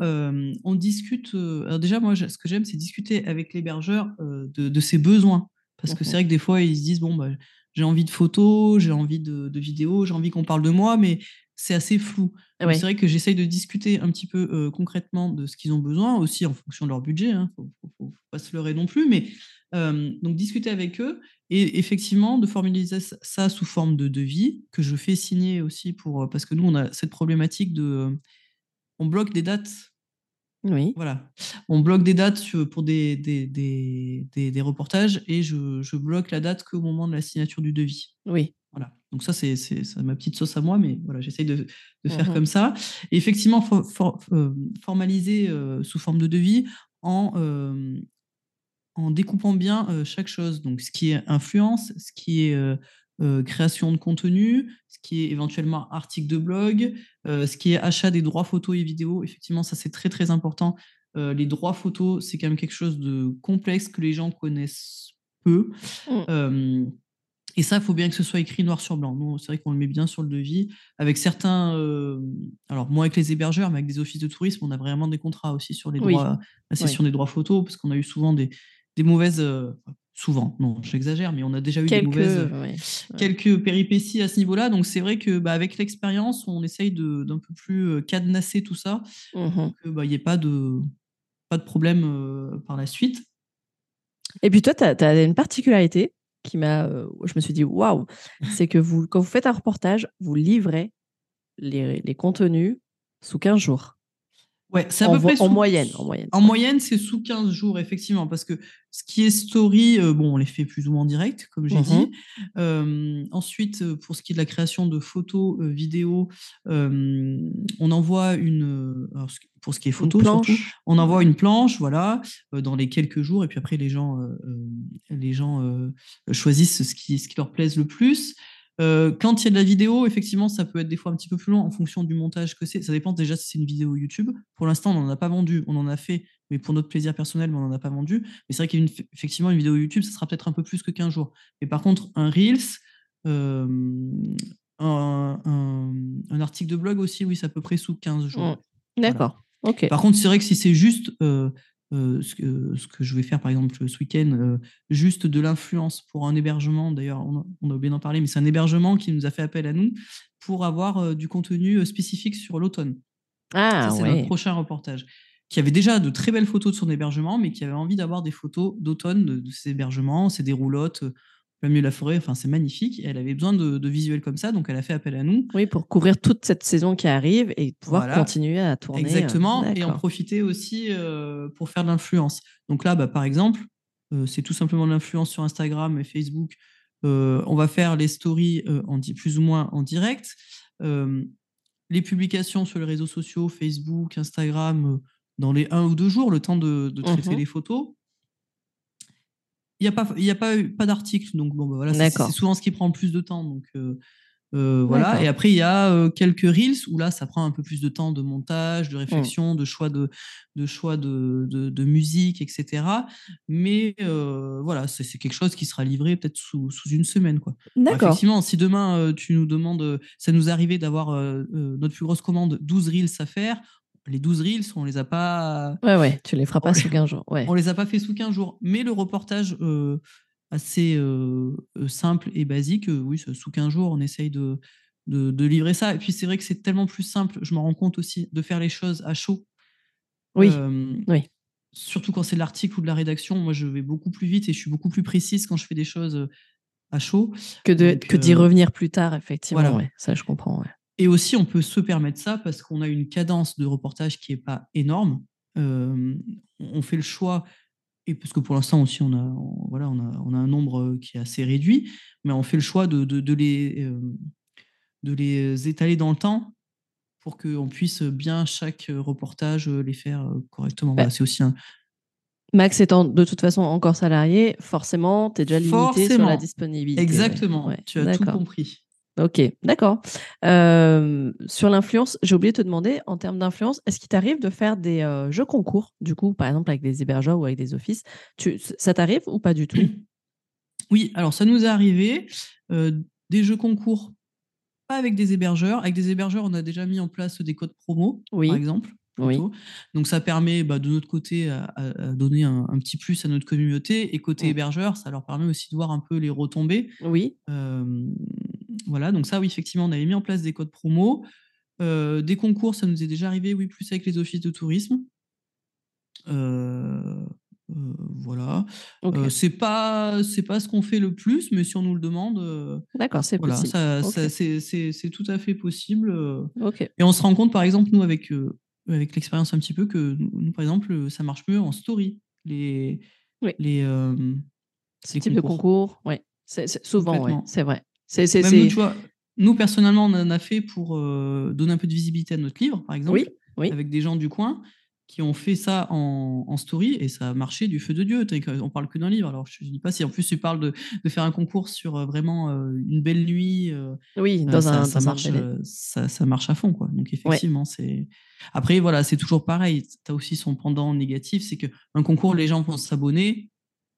on discute. alors déjà, moi, ce que j'aime, c'est discuter avec l'hébergeur de, ses besoins, parce que c'est vrai que des fois, ils se disent bon, bah, j'ai envie de photos, j'ai envie de, vidéos, j'ai envie qu'on parle de moi, mais c'est assez flou. C'est vrai que j'essaye de discuter un petit peu concrètement de ce qu'ils ont besoin, aussi en fonction de leur budget. Il hein, ne faut, pas se leurrer non plus, mais donc discuter avec eux et effectivement de formaliser ça sous forme de devis que je fais signer aussi pour parce que nous on a cette problématique de on bloque des dates. Oui. Voilà. On bloque des dates pour des, des, des, reportages et je, bloque la date qu'au moment de la signature du devis. Oui. Voilà. Donc ça, c'est ma petite sauce à moi, mais voilà, j'essaye de, faire mmh comme ça. Et effectivement, euh, formaliser euh, sous forme de devis en, euh, en découpant bien chaque chose. Donc ce qui est influence, ce qui est euh, création de contenu, ce qui est éventuellement article de blog, euh, ce qui est achat des droits photos et vidéos. Effectivement, ça c'est très très important. Euh, les droits photos, c'est quand même quelque chose de complexe que les gens connaissent peu. Mmh. et ça, il faut bien que ce soit écrit noir sur blanc. Nous, c'est vrai qu'on le met bien sur le devis. Avec certains, alors moins avec les hébergeurs, mais avec des offices de tourisme, on a vraiment des contrats aussi sur les droits, la cession des droits photos, parce qu'on a eu souvent des, des mauvaises, souvent, non, j'exagère, mais on a déjà eu quelques, des mauvaises, quelques péripéties à ce niveau-là. Donc c'est vrai que bah, avec l'expérience, on essaye d'un peu plus euh, cadenasser tout ça, mmh pour qu'il bah, n'y ait pas de, pas de problème euh, par la suite. Et puis toi, tu as, une particularité qui m'a, euh, je me suis dit waouh, c'est que vous, quand vous faites un reportage, vous livrez les, les contenus sous 15 jours. Ouais, c'est à peu près en moyenne, en moyenne. En moyenne, c'est sous 15 jours, effectivement, parce que ce qui est story, euh, bon, on les fait plus ou moins en direct, comme j'ai dit. Mmh ensuite, euh, pour ce qui est de la création de photos, euh, vidéos, on envoie une, pour ce qui est photo surtout, on envoie une planche, voilà, dans les quelques jours, et puis après les gens, les gens choisissent ce qui, ce qui leur plaise le plus. Euh, quand il y a de la vidéo, effectivement, ça peut être des fois un petit peu plus long en fonction du montage que c'est. Ça dépend déjà si c'est une vidéo YouTube. Pour l'instant, on n'en a pas vendu. On en a fait, mais pour notre plaisir personnel, mais on n'en a pas vendu. Mais c'est vrai qu'effectivement, une, vidéo YouTube, ça sera peut-être un peu plus que 15 jours. Mais par contre, un Reels, euh, un, article de blog aussi, oui, c'est à peu près sous 15 jours. D'accord. Ok. Par contre, c'est vrai que si c'est juste euh, euh, ce, que, ce, que, je vais faire par exemple ce week-end, euh, juste de l'influence pour un hébergement. D'ailleurs, on, a oublié d'en parler, mais c'est un hébergement qui nous a fait appel à nous pour avoir euh, du contenu spécifique sur l'automne. Ah, c'est notre prochain reportage. Qui avait déjà de très belles photos de son hébergement, mais qui avait envie d'avoir des photos d'automne de, de, ses hébergements. C'est des de la forêt. Enfin, c'est magnifique. Et elle avait besoin de, visuels comme ça, donc elle a fait appel à nous. Oui, pour couvrir toute cette saison qui arrive et pouvoir continuer à tourner. Exactement. Et en profiter aussi euh, pour faire de l'influence. Donc là, bah, par exemple, euh, c'est tout simplement de l'influence sur Instagram et Facebook. Euh, on va faire les stories en, plus ou moins en direct. les publications sur les réseaux sociaux, Facebook, Instagram, dans les un ou deux jours, le temps de, traiter mmh les photos il n'y a pas, y a pas, pas d'article, donc bon, bah, voilà, c'est souvent ce qui prend le plus de temps. Donc euh, euh, voilà. Et après, il y a euh, quelques reels où là, ça prend un peu plus de temps de montage, de mmh. réflexion, de choix de, de choix de, de, musique, etc. Mais voilà, c'est quelque chose qui sera livré peut-être sous, sous, une semaine, quoi. D'accord. Effectivement, si demain tu nous demandes, ça nous arrivait d'avoir notre plus grosse commande, 12 reels à faire les 12 reels, on les a pas. Ouais, ouais, tu les feras pas sous 15 jours. Ouais. On les a pas fait sous 15 jours. Mais le reportage euh, assez euh, euh, simple et basique, oui, sous 15 jours, on essaye de, de, livrer ça. Et puis c'est vrai que c'est tellement plus simple, je me rends compte aussi, de faire les choses à chaud. Oui. oui. surtout quand c'est de l'article ou de la rédaction, moi, je vais beaucoup plus vite et je suis beaucoup plus précise quand je fais des choses à chaud. Que d'y revenir plus tard, effectivement. ça, je comprends. Et aussi, on peut se permettre ça parce qu'on a une cadence de reportage qui n'est pas énorme. on fait le choix, et parce que pour l'instant aussi, on a, voilà, on, a, on a un nombre qui est assez réduit, mais on fait le choix de, de, les, de les étaler dans le temps pour qu'on puisse bien chaque reportage les faire correctement. Bah c'est aussi un, Max étant de toute façon encore salarié, forcément, tu es déjà limité sur la disponibilité. Exactement, tu as tout compris. Ok, d'accord. Euh, sur l'influence, j'ai oublié de te demander, en termes d'influence, est-ce qu'il t'arrive de faire des euh, jeux concours, du coup, par exemple avec des hébergeurs ou avec des offices? Tu, Ça t'arrive ou pas du tout? Oui, alors ça nous est arrivé. Euh, des jeux concours, pas avec des hébergeurs. Avec des hébergeurs, on a déjà mis en place des codes promo, par exemple. Oui. Donc ça permet bah, de notre côté à, donner un, petit plus à notre communauté et côté hébergeur, ça leur permet aussi de voir un peu les retombées. Oui. Voilà, donc ça oui effectivement on avait mis en place des codes promo, des concours ça nous est déjà arrivé oui plus avec les offices de tourisme. voilà. c'est pas c'est pas ce qu'on fait le plus, mais si on nous le demande, d'accord, c'est possible. c'est tout à fait possible. Et on se rend compte par exemple nous avec avec l'expérience un petit peu que nous, par exemple, ça marche mieux en story. Les, les, euh, Ce type de concours, oui. souvent, c'est vrai. C'est, nous, tu vois, nous, personnellement, on en a fait pour euh, donner un peu de visibilité à notre livre, par exemple, oui, avec des gens du coin qui ont fait ça en, story et ça a marché du feu de Dieu. On parle que d'un livre. Alors, je ne dis pas si en plus tu parles de, de faire un concours sur euh, vraiment euh, une belle nuit. Euh, oui, dans ça, un, ça marche, ça, ça, marche à fond. Quoi. Donc, effectivement, c'est. Après, voilà, c'est toujours pareil. Tu as aussi son pendant négatif c'est qu'un concours, les gens vont s'abonner.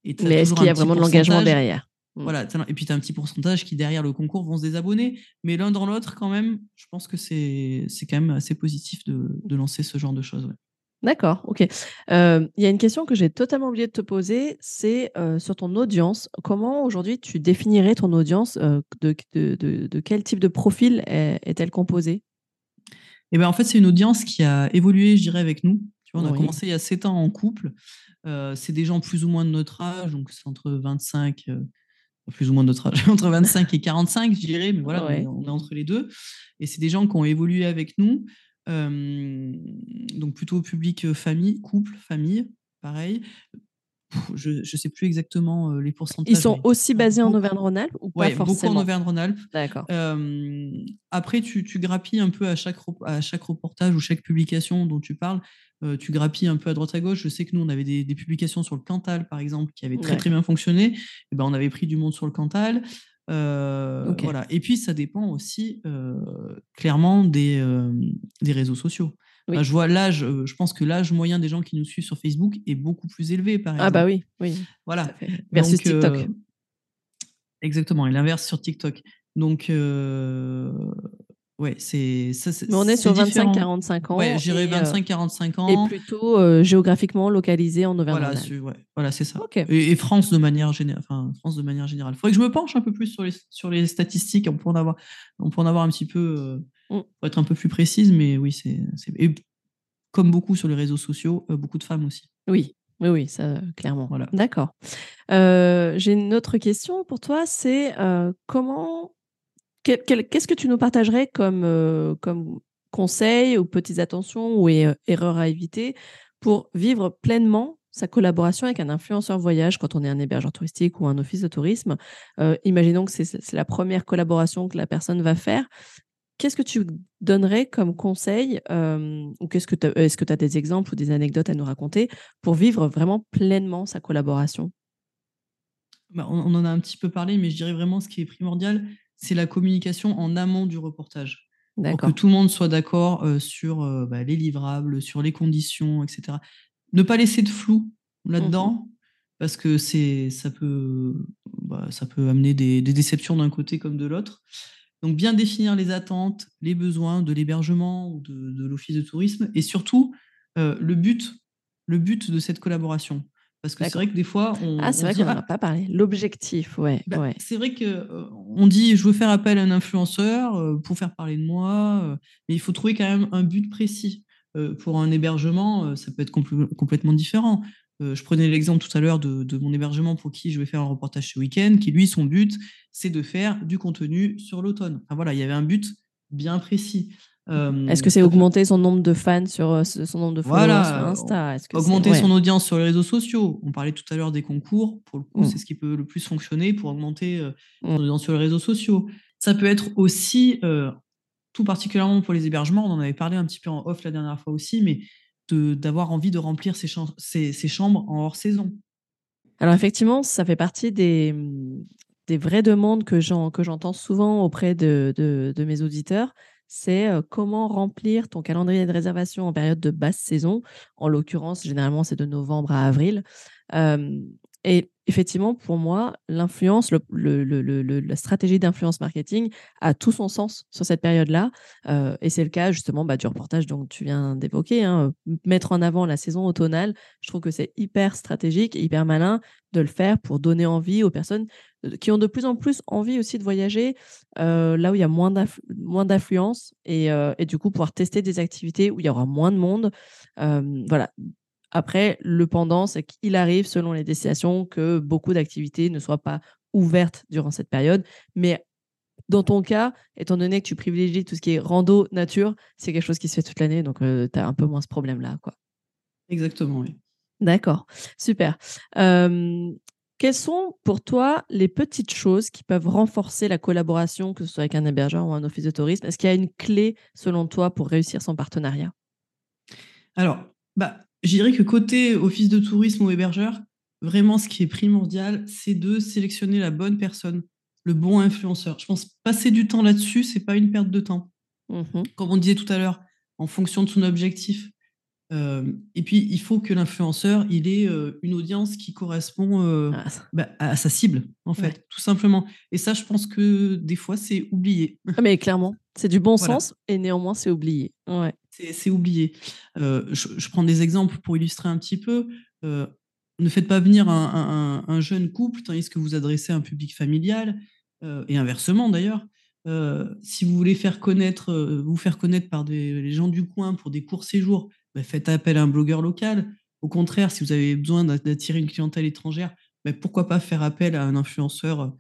Mais est-ce qu'il y a vraiment de l'engagement derrière? Mmh. voilà, et puis tu as un petit pourcentage qui, derrière le concours, vont se désabonner. Mais l'un dans l'autre, quand même, je pense que c'est quand même assez positif de, de lancer ce genre de choses. D'accord, ok. Il y a une question que j'ai totalement oublié de te poser, c'est sur ton audience. Comment aujourd'hui tu définirais ton audience de, de, quel type de profil est-elle composée? Eh ben, En fait, c'est une audience qui a évolué, je dirais, avec nous. Tu vois, on a commencé il y a 7 ans en couple. c'est des gens plus ou moins de notre âge, donc c'est entre 25, plus ou moins de notre âge, entre 25 et 45, je dirais, mais voilà, on est entre les deux. Et c'est des gens qui ont évolué avec nous donc plutôt public famille, couple, famille, pareil. Je ne sais plus exactement les pourcentages. Ils sont aussi basés en Auvergne-Rhône-Alpes ou pas forcément beaucoup en Auvergne-Rhône-Alpes. D'accord. après, tu, grappilles un peu à chaque, à chaque reportage ou chaque publication dont tu parles. Tu grappilles un peu à droite à gauche. Je sais que nous, on avait des, publications sur le Cantal, par exemple, qui avaient très très bien fonctionné. Et ben, on avait pris du monde sur le Cantal. Euh, voilà. Et puis, ça dépend aussi euh, clairement des, des réseaux sociaux. je vois l'âge, je pense que l'âge moyen des gens qui nous suivent sur Facebook est beaucoup plus élevé, par exemple. Ah, bah oui, oui. Voilà. Versus TikTok. exactement, et l'inverse sur TikTok. Donc, Ouais, c'est ça. Mais on est sur 25-45 ans. Ouais, j'irais 25-45 ans. Et plutôt géographiquement localisé en auvergne Voilà, c'est ouais, voilà, ça. Et, France de manière générale. Enfin, France de manière générale. Il faudrait que je me penche un peu plus sur les, sur les statistiques. On peut en avoir, on peut en avoir un petit peu, mm. pour être un peu plus précise, mais oui, c'est. Et comme beaucoup sur les réseaux sociaux, beaucoup de femmes aussi. Oui, oui, oui, ça, clairement. Voilà. D'accord. J'ai une autre question pour toi, c'est comment Qu'est-ce que tu nous partagerais comme, euh, comme conseils ou petites attentions ou euh, erreurs à éviter pour vivre pleinement sa collaboration avec un influenceur voyage quand on est un hébergeur touristique ou un office de tourisme? Euh, Imaginons que c'est la première collaboration que la personne va faire. Qu'est-ce que tu donnerais comme conseil ou qu'est-ce que est-ce que tu as des exemples ou des anecdotes à nous raconter pour vivre vraiment pleinement sa collaboration? Bah, on, en a un petit peu parlé, mais je dirais vraiment ce qui est primordial, c'est la communication en amont du reportage. Pour que tout le monde soit d'accord euh, sur euh, bah, les livrables, sur les conditions, etc. Ne pas laisser de flou là-dedans, mmh parce que c'est ça peut, bah, ça peut amener des, déceptions d'un côté comme de l'autre. Donc bien définir les attentes, les besoins de l'hébergement ou de, l'office de tourisme, et surtout euh, le but, le but de cette collaboration. Parce que c'est vrai que des fois, on. Ah, c'est vrai qu'on n'en a pas parlé. L'objectif, ouais. Bah, ouais. C'est vrai qu'on euh, dit je veux faire appel à un influenceur euh, pour faire parler de moi, euh, mais il faut trouver quand même un but précis. pour un hébergement, ça peut être complètement différent. je prenais l'exemple tout à l'heure de, mon hébergement pour qui je vais faire un reportage ce week-end, qui lui, son but, c'est de faire du contenu sur l'automne. Enfin, voilà, il y avait un but bien précis. Est-ce que c'est augmenter son nombre de fans sur son nombre de followers sur Insta Augmenter son audience sur les réseaux sociaux. On parlait tout à l'heure des concours. Pour le coup, mmh. c'est ce qui peut le plus fonctionner pour augmenter son mmh. audience sur les réseaux sociaux. Ça peut être aussi, tout particulièrement pour les hébergements, on en avait parlé un petit peu en off la dernière fois aussi, mais d'avoir envie de remplir ces, chambres en hors saison. Alors effectivement, ça fait partie des, des vraies demandes que j'entends souvent auprès de, de mes auditeurs c'est comment remplir ton calendrier de réservation en période de basse saison. En l'occurrence, généralement, c'est de novembre à avril. et effectivement, pour moi, l'influence, la stratégie d'influence marketing a tout son sens sur cette période-là. et c'est le cas justement bah, du reportage dont tu viens d'évoquer. Hein, mettre en avant la saison automnale, je trouve que c'est hyper stratégique hyper malin de le faire pour donner envie aux personnes qui ont de plus en plus envie aussi de voyager là où il y a moins d'affluence et, et, du coup pouvoir tester des activités où il y aura moins de monde. voilà. Après, le pendant, c'est qu'il arrive selon les destinations que beaucoup d'activités ne soient pas ouvertes durant cette période. Mais dans ton cas, étant donné que tu privilégies tout ce qui est rando, nature, c'est quelque chose qui se fait toute l'année, donc tu as un peu moins ce problème-là. quoi. Exactement, oui. D'accord, super. Quelles sont pour toi les petites choses qui peuvent renforcer la collaboration, que ce soit avec un hébergeur ou un office de tourisme? Est-ce qu'il y a une clé, selon toi, pour réussir son partenariat? Alors, bah, je dirais que côté office de tourisme ou hébergeur, vraiment ce qui est primordial, c'est de sélectionner la bonne personne, le bon influenceur. Je pense passer du temps là-dessus, c'est pas une perte de temps. Mmh Comme on disait tout à l'heure, en fonction de son objectif, et puis, il faut que l'influenceur, il ait une audience qui correspond ah, bah, à sa cible, en fait, tout simplement. Et ça, je pense que des fois, c'est oublié. Ah, mais clairement, c'est du bon sens et néanmoins, c'est oublié. Ouais. C'est oublié. Je, prends des exemples pour illustrer un petit peu. ne faites pas venir un, jeune couple tandis que vous adressez un public familial, et inversement d'ailleurs. si vous voulez faire connaître, vous faire connaître par des, les gens du coin pour des courts séjours, bah, faites appel à un blogueur local. Au contraire, si vous avez besoin d'attirer une clientèle étrangère, bah, pourquoi pas faire appel à un influenceur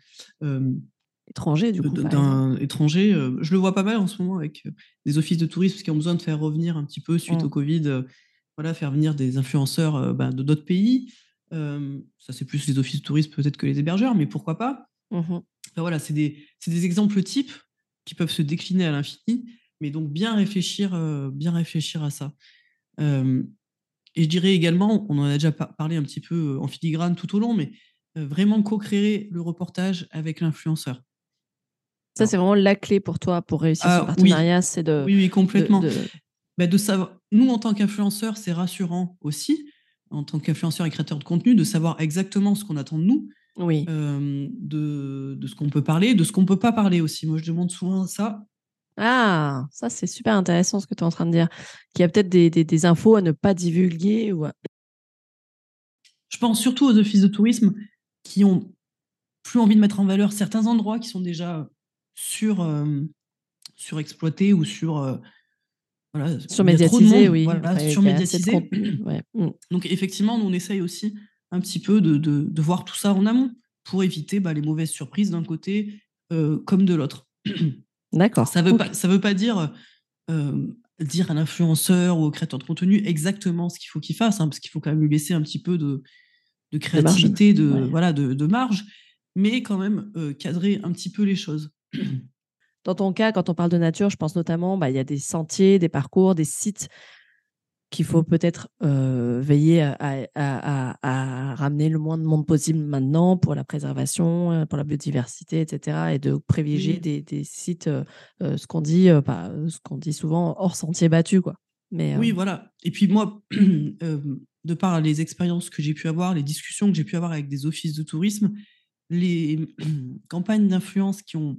étranger, du coup. D'un étranger. je le vois pas mal en ce moment avec des offices de tourisme qui ont besoin de faire revenir un petit peu suite mmh. au Covid, voilà, faire venir des influenceurs bah, de d'autres pays. ça, c'est plus les offices de tourisme peut-être que les hébergeurs, mais pourquoi pas mmh Voilà, c'est des, des, exemples types qui peuvent se décliner à l'infini, mais donc bien réfléchir, bien réfléchir à ça et je dirais également, on en a déjà parlé un petit peu en filigrane tout au long, mais vraiment co-créer le reportage avec l'influenceur. Ça, c'est vraiment la clé pour toi pour réussir ce ah partenariat, c'est de. Oui, oui, complètement. De, bah, de... savoir. Nous, en tant qu'influenceurs, c'est rassurant aussi, en tant qu'influenceur et créateur de contenu, de savoir exactement ce qu'on attend de nous, oui. de, de, ce qu'on peut parler, de ce qu'on peut pas parler aussi. Moi, je demande souvent ça. Ah, ça c'est super intéressant ce que tu es en train de dire. Qu'il y a peut-être des, infos à ne pas divulguer. Ou Je pense surtout aux offices de tourisme qui ont plus envie de mettre en valeur certains endroits qui sont déjà sur, surexploités ou sur. Voilà, surmédiatisés, oui. Mm. Donc effectivement, nous, on essaye aussi un petit peu de, de, voir tout ça en amont pour éviter bah, les mauvaises surprises d'un côté euh, comme de l'autre. D'accord. Ça veut pas, ça veut pas dire dire à l'influenceur ou au créateur de contenu exactement ce qu'il faut qu'il fasse, hein, parce qu'il faut quand même lui laisser un petit peu de, de créativité, de, voilà, de, de, marge, mais quand même cadrer un petit peu les choses. Dans ton cas, quand on parle de nature, je pense notamment, bah, il y a des sentiers, des parcours, des sites qu'il faut peut-être veiller à, ramener le moins de monde possible maintenant pour la préservation, pour la biodiversité, etc. Et de privilégier des, sites, ce qu'on dit, ce qu'on dit souvent hors sentier battu, quoi. Mais, oui, voilà. Et puis moi, de par les expériences que j'ai pu avoir, les discussions que j'ai pu avoir avec des offices de tourisme, les campagnes d'influence qui n'ont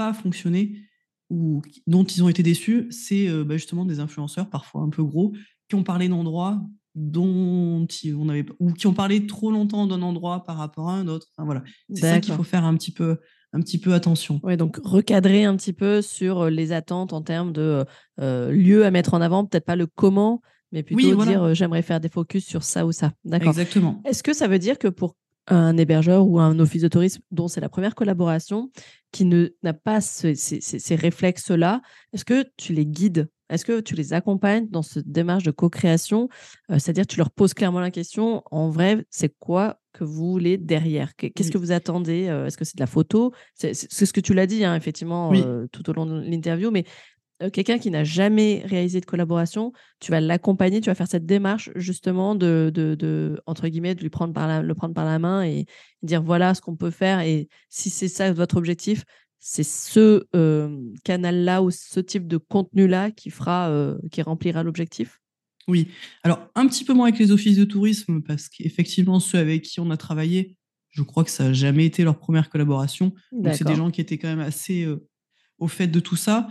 pas fonctionné, ou dont ils ont été déçus, c'est bah, justement des influenceurs, parfois un peu gros, qui ont parlé d'endroits dont on avait ou qui ont parlé trop longtemps d'un endroit par rapport à un autre. Enfin, voilà, c'est ça qu'il faut faire un petit peu un petit peu attention. Oui, donc recadrer un petit peu sur les attentes en termes de lieu à mettre en avant, peut-être pas le comment, mais plutôt dire j'aimerais faire des focus sur ça ou ça. D'accord. Exactement. Est-ce que ça veut dire que pour un hébergeur ou un office de tourisme dont c'est la première collaboration, qui n'a pas ces, ces réflexes-là, est-ce que tu les guides? Est-ce que tu les accompagnes dans cette démarche de co-création? Euh, C'est-à-dire, tu leur poses clairement la question, en vrai, c'est quoi que vous voulez derrière? Qu'est-ce que vous attendez? Euh, Est-ce que c'est de la photo? C'est ce que tu l'as dit, hein, effectivement, euh, tout au long de l'interview, mais quelqu'un qui n'a jamais réalisé de collaboration, tu vas l'accompagner, tu vas faire cette démarche justement de, de, entre guillemets, de lui prendre par la, le prendre par la main et dire voilà ce qu'on peut faire et si c'est ça votre objectif, c'est ce canal-là ou ce type de contenu-là qui fera, qui remplira l'objectif? Oui. Alors, un petit peu moins avec les offices de tourisme, parce qu'effectivement, ceux avec qui on a travaillé, je crois que ça n'a jamais été leur première collaboration. Donc, c'est des gens qui étaient quand même assez au fait de tout ça.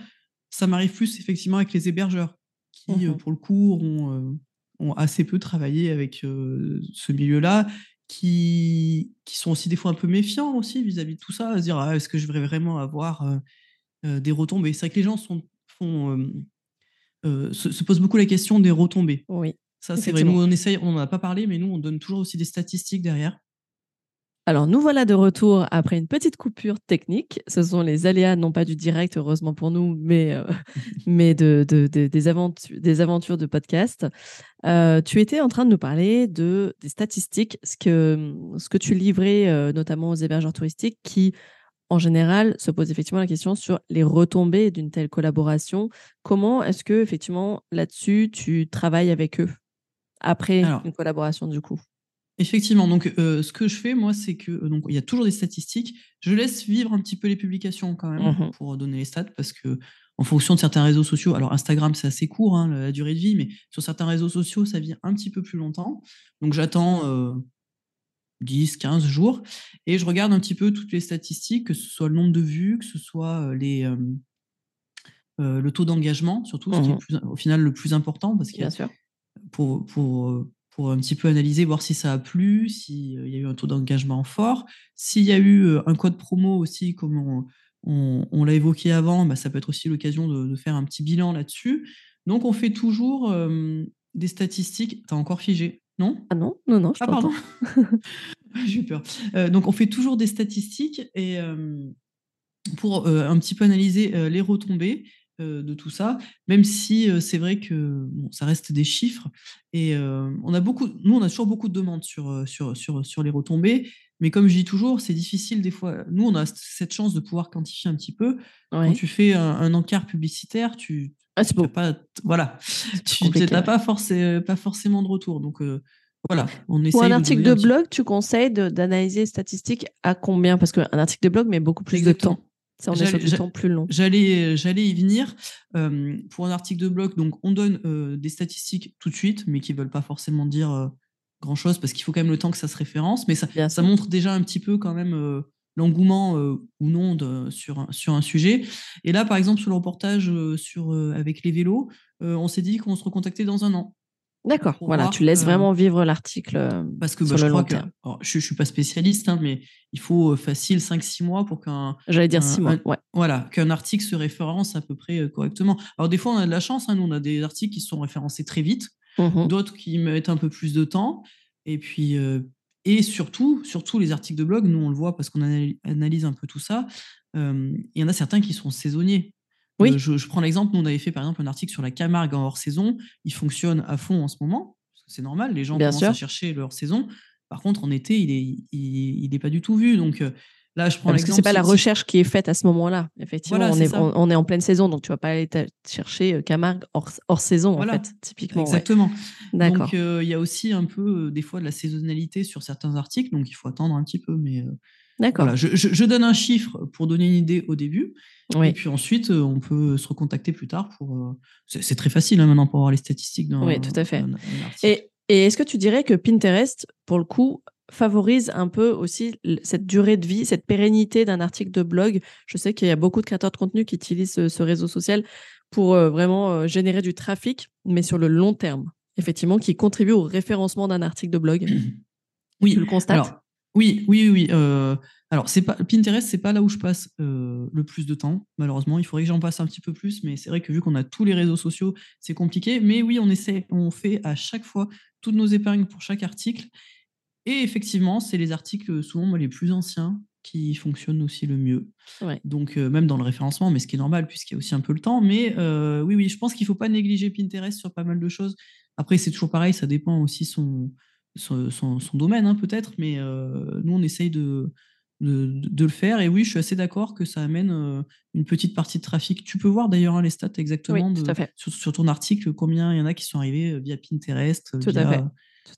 Ça m'arrive plus, effectivement, avec les hébergeurs, qui, mmh pour le coup, ont, ont, assez peu travaillé avec ce milieu-là qui, qui sont aussi des fois un peu méfiants aussi vis-à-vis de tout ça, à se dire «Ah, est-ce que je vais vraiment avoir des retombées? C'est vrai que les gens sont, font, se, posent beaucoup la question des retombées. Oui. Ça, c'est vrai. Nous, on essaye, on n'en a pas parlé, mais nous, on donne toujours aussi des statistiques derrière. Alors, nous voilà de retour après une petite coupure technique. Ce sont les aléas, non pas du direct, heureusement pour nous, mais, euh, mais de, des, aventures, des aventures de podcast. Euh, tu étais en train de nous parler de, des statistiques, ce que, ce que tu livrais euh, notamment aux hébergeurs touristiques qui, en général, se posent effectivement la question sur les retombées d'une telle collaboration. Comment est-ce que, effectivement, là-dessus, tu travailles avec eux après une collaboration, du coup? Effectivement, donc ce que je fais, moi, c'est que donc il y a toujours des statistiques. Je laisse vivre un petit peu les publications quand même mmh pour donner les stats parce que en fonction de certains réseaux sociaux, alors Instagram c'est assez court hein, la, durée de vie, mais sur certains réseaux sociaux ça vit un petit peu plus longtemps. Donc j'attends 10, 15 jours et je regarde un petit peu toutes les statistiques, que ce soit le nombre de vues, que ce soit les le taux d'engagement, surtout, ce qui est mmh au final le plus important parce que pour, pour pour un petit peu analyser, voir si ça a plu, s'il y a eu un taux d'engagement fort. S'il y a eu un code promo aussi, comme on, l'a évoqué avant, bah, ça peut être aussi l'occasion de, faire un petit bilan là-dessus. Donc, on fait toujours des statistiques. T'as encore figé, non? Ah non, non, non, je Ah, pardon. J'ai eu peur. donc, on fait toujours des statistiques et pour un petit peu analyser les retombées de tout ça, même si c'est vrai que ça reste des chiffres. Et on a beaucoup, nous, on a toujours beaucoup de demandes sur, sur, sur, sur les retombées. Mais comme je dis toujours, c'est difficile des fois. Nous, on a cette chance de pouvoir quantifier un petit peu. Quand tu fais un, encart publicitaire, tu ah, pas, voilà, tu n'as pas, pas forcément de retour. Donc voilà, on. Pour un article de, blog, tu conseilles d'analyser les statistiques à combien? Parce qu'un article de blog met beaucoup plus de temps. Ça, on est sur du temps plus long. J'allais, j'allais y venir. pour un article de blog, donc on donne des statistiques tout de suite, mais qui ne veulent pas forcément dire grand chose parce qu'il faut quand même le temps que ça se référence. Mais ça, ça montre déjà un petit peu quand même l'engouement ou non de, sur, sur un sujet. Et là, par exemple, sur le reportage sur, avec les vélos, on s'est dit qu'on se recontactait dans un an. D'accord, voilà, tu laisses vraiment vivre l'article. Euh, parce que bah, je crois que. je ne suis pas spécialiste, hein, mais il faut euh, facile 5-6 mois pour qu'un. J'allais dire 6 mois, ouais. Voilà, qu'un article se référence à peu près euh, correctement. Alors, des fois, on a de la chance, hein, nous, on a des articles qui sont référencés très vite, mmh d'autres qui mettent un peu plus de temps. Et puis. et surtout, surtout les articles de blog, nous on le voit parce qu'on analyse un peu tout ça. Il y en a certains qui sont saisonniers. Oui. je, prends l'exemple, nous on avait fait par exemple un article sur la Camargue en hors saison. Il fonctionne à fond en ce moment, c'est normal, les gens commencent à chercher leur saison. Par contre, en été, il est, il, est pas du tout vu. Donc là, je prends l'exemple. Parce que c'est pas la recherche qui est faite à ce moment-là. Effectivement, on, est, on, est, en pleine saison, donc tu vas pas aller chercher Camargue hors, saison, en fait, typiquement. Exactement. Donc il y a aussi un peu des fois de la saisonnalité sur certains articles, donc il faut attendre un petit peu, mais. D'accord. je, je, donne un chiffre pour donner une idée au début. Et puis ensuite, euh, on peut se recontacter plus tard pour. Euh, c'est très facile hein, maintenant pour avoir les statistiques d'un. Oui, tout à fait. et, et est-ce que tu dirais que Pinterest, pour le coup, favorise un peu aussi cette durée de vie, cette pérennité d'un article de blog? Je sais qu'il y a beaucoup de créateurs de contenu qui utilisent ce, réseau social pour euh, vraiment générer du trafic, mais sur le long terme, effectivement, qui contribue au référencement d'un article de blog. Oui, tu le constates? Oui, oui, oui. Euh, alors, c'est pas Pinterest, c'est pas là où je passe euh, le plus de temps, malheureusement. Il faudrait que j'en passe un petit peu plus, mais c'est vrai que vu qu'on a tous les réseaux sociaux, c'est compliqué. Mais oui, on essaie, on fait à chaque fois toutes nos épargnes pour chaque article. Et effectivement, c'est les articles souvent les plus anciens qui fonctionnent aussi le mieux. Donc, euh, même dans le référencement, mais ce qui est normal puisqu'il y a aussi un peu le temps. Mais oui, oui, je pense qu'il ne faut pas négliger Pinterest sur pas mal de choses. Après, c'est toujours pareil, ça dépend aussi son, son, son, domaine, hein, peut-être, mais euh, nous, on essaye de, de, le faire. Et oui, je suis assez d'accord que ça amène euh, une petite partie de trafic. Tu peux voir d'ailleurs hein, les stats exactement Sur, ton article, combien il y en a qui sont arrivés euh, via Pinterest, tout via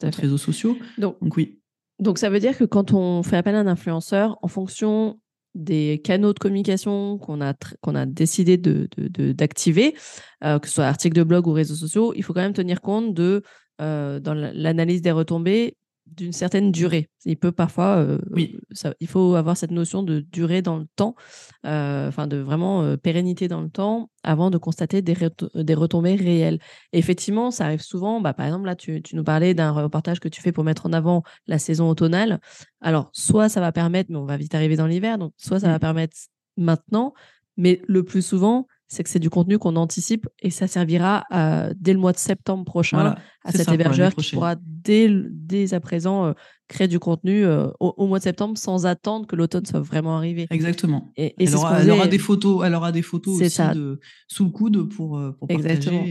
à réseaux sociaux. Donc, Donc, oui. Donc, ça veut dire que quand on fait appel à un influenceur, en fonction des canaux de communication qu'on a, qu'on a décidé d'activer, de, que ce soit article de blog ou réseaux sociaux, il faut quand même tenir compte de euh, dans l'analyse des retombées d'une certaine durée. Il peut parfois, euh, oui. ça, il faut avoir cette notion de durée dans le temps, euh, enfin de vraiment pérennité dans le temps, avant de constater des, des retombées réelles. effectivement, ça arrive souvent. Bah, par exemple, là, tu, tu nous parlais d'un reportage que tu fais pour mettre en avant la saison automnale. Alors, soit ça va permettre, mais on va vite arriver dans l'hiver, donc soit ça va mmh. permettre maintenant, mais le plus souvent, c'est que c'est du contenu qu'on anticipe et ça servira dès le mois de septembre prochain à cet hébergeur qui pourra dès, dès à présent euh, créer du contenu euh, au, mois de septembre sans attendre que l'automne soit vraiment arrivé. Exactement. Et, elle, aura, des photos, elle aura des photos aussi De, sous le coude pour, euh, pour Exactement.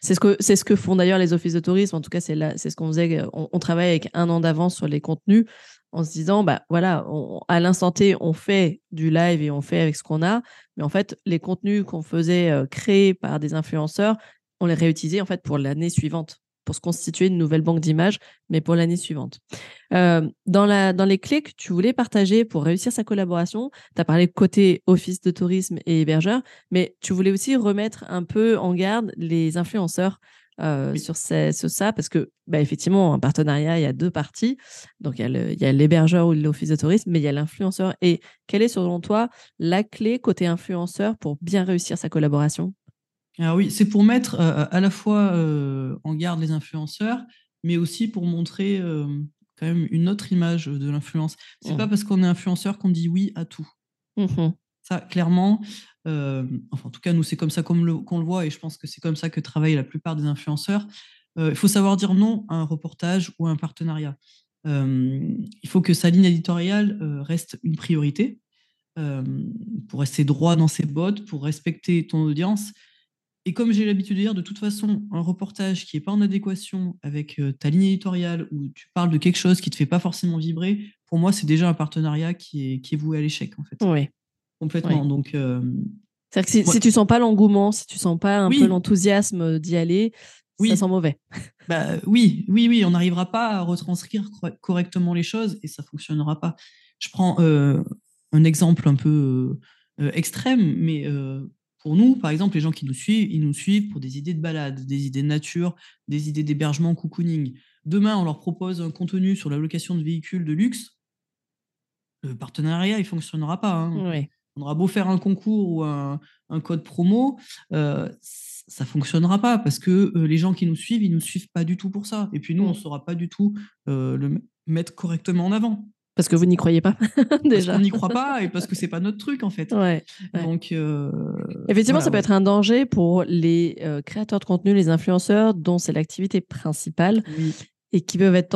C'est ce que c'est ce que font d'ailleurs les offices de tourisme. En tout cas, c'est c'est ce qu'on faisait. on, travaille avec un an d'avance sur les contenus en se disant, bah voilà, à l'instant T, on fait du live et on fait avec ce qu'on a, mais en fait, les contenus qu'on faisait euh, créer par des influenceurs, on les réutilisait en fait pour l'année suivante, pour se constituer une nouvelle banque d'images, mais pour l'année suivante. Euh, dans, la, dans les clés que tu voulais partager pour réussir sa collaboration, tu as parlé côté office de tourisme et hébergeur, mais tu voulais aussi remettre un peu en garde les influenceurs euh, sur, ça, parce que, bah, effectivement, un partenariat, il y a deux parties. Donc, il y a l'hébergeur ou l'office de tourisme, mais il y a l'influenceur. Et quelle est, selon toi, la clé côté influenceur pour bien réussir sa collaboration? Alors oui, c'est pour mettre euh, à la fois euh, en garde les influenceurs, mais aussi pour montrer quand même une autre image de l'influence. C'est n'est mmh. pas parce qu'on est influenceur qu'on dit oui à tout. Mmh ça, clairement, euh, enfin, en tout cas, nous, c'est comme ça qu'on le, voit, et je pense que c'est comme ça que travaillent la plupart des influenceurs. Euh, il faut savoir dire non à un reportage ou à un partenariat. Euh, il faut que sa ligne éditoriale reste une priorité pour rester droit dans ses bottes, pour respecter ton audience. Et comme j'ai l'habitude de dire, de toute façon, un reportage qui n'est pas en adéquation avec ta ligne éditoriale, où tu parles de quelque chose qui ne te fait pas forcément vibrer, pour moi, c'est déjà un partenariat qui est, qui est voué à l'échec, en fait. Oui. Complètement. Donc, euh, C'est-à-dire que si, tu sens pas l'engouement, si tu sens pas un peu l'enthousiasme d'y aller, ça sent mauvais. Bah, oui, oui, oui, on n'arrivera pas à retranscrire correctement les choses et ça fonctionnera pas. Je prends euh, un exemple un peu euh, extrême, mais pour nous, par exemple, les gens qui nous suivent, ils nous suivent pour des idées de balade, des idées de nature, des idées d'hébergement, cocooning. Demain, on leur propose un contenu sur la location de véhicules de luxe. Le partenariat, il fonctionnera pas. Hein. Oui on aura beau faire un concours ou un, code promo, euh, ça fonctionnera pas parce que euh, les gens qui nous suivent, ils nous suivent pas du tout pour ça. Et puis nous, on ne mmh. saura pas du tout euh, le mettre correctement en avant. Parce que vous n'y croyez pas déjà. Parce n'y croit pas et parce que c'est pas notre truc en fait. Donc effectivement, ça peut être un danger pour les créateurs de contenu, les influenceurs dont c'est l'activité principale. Oui et qui peuvent être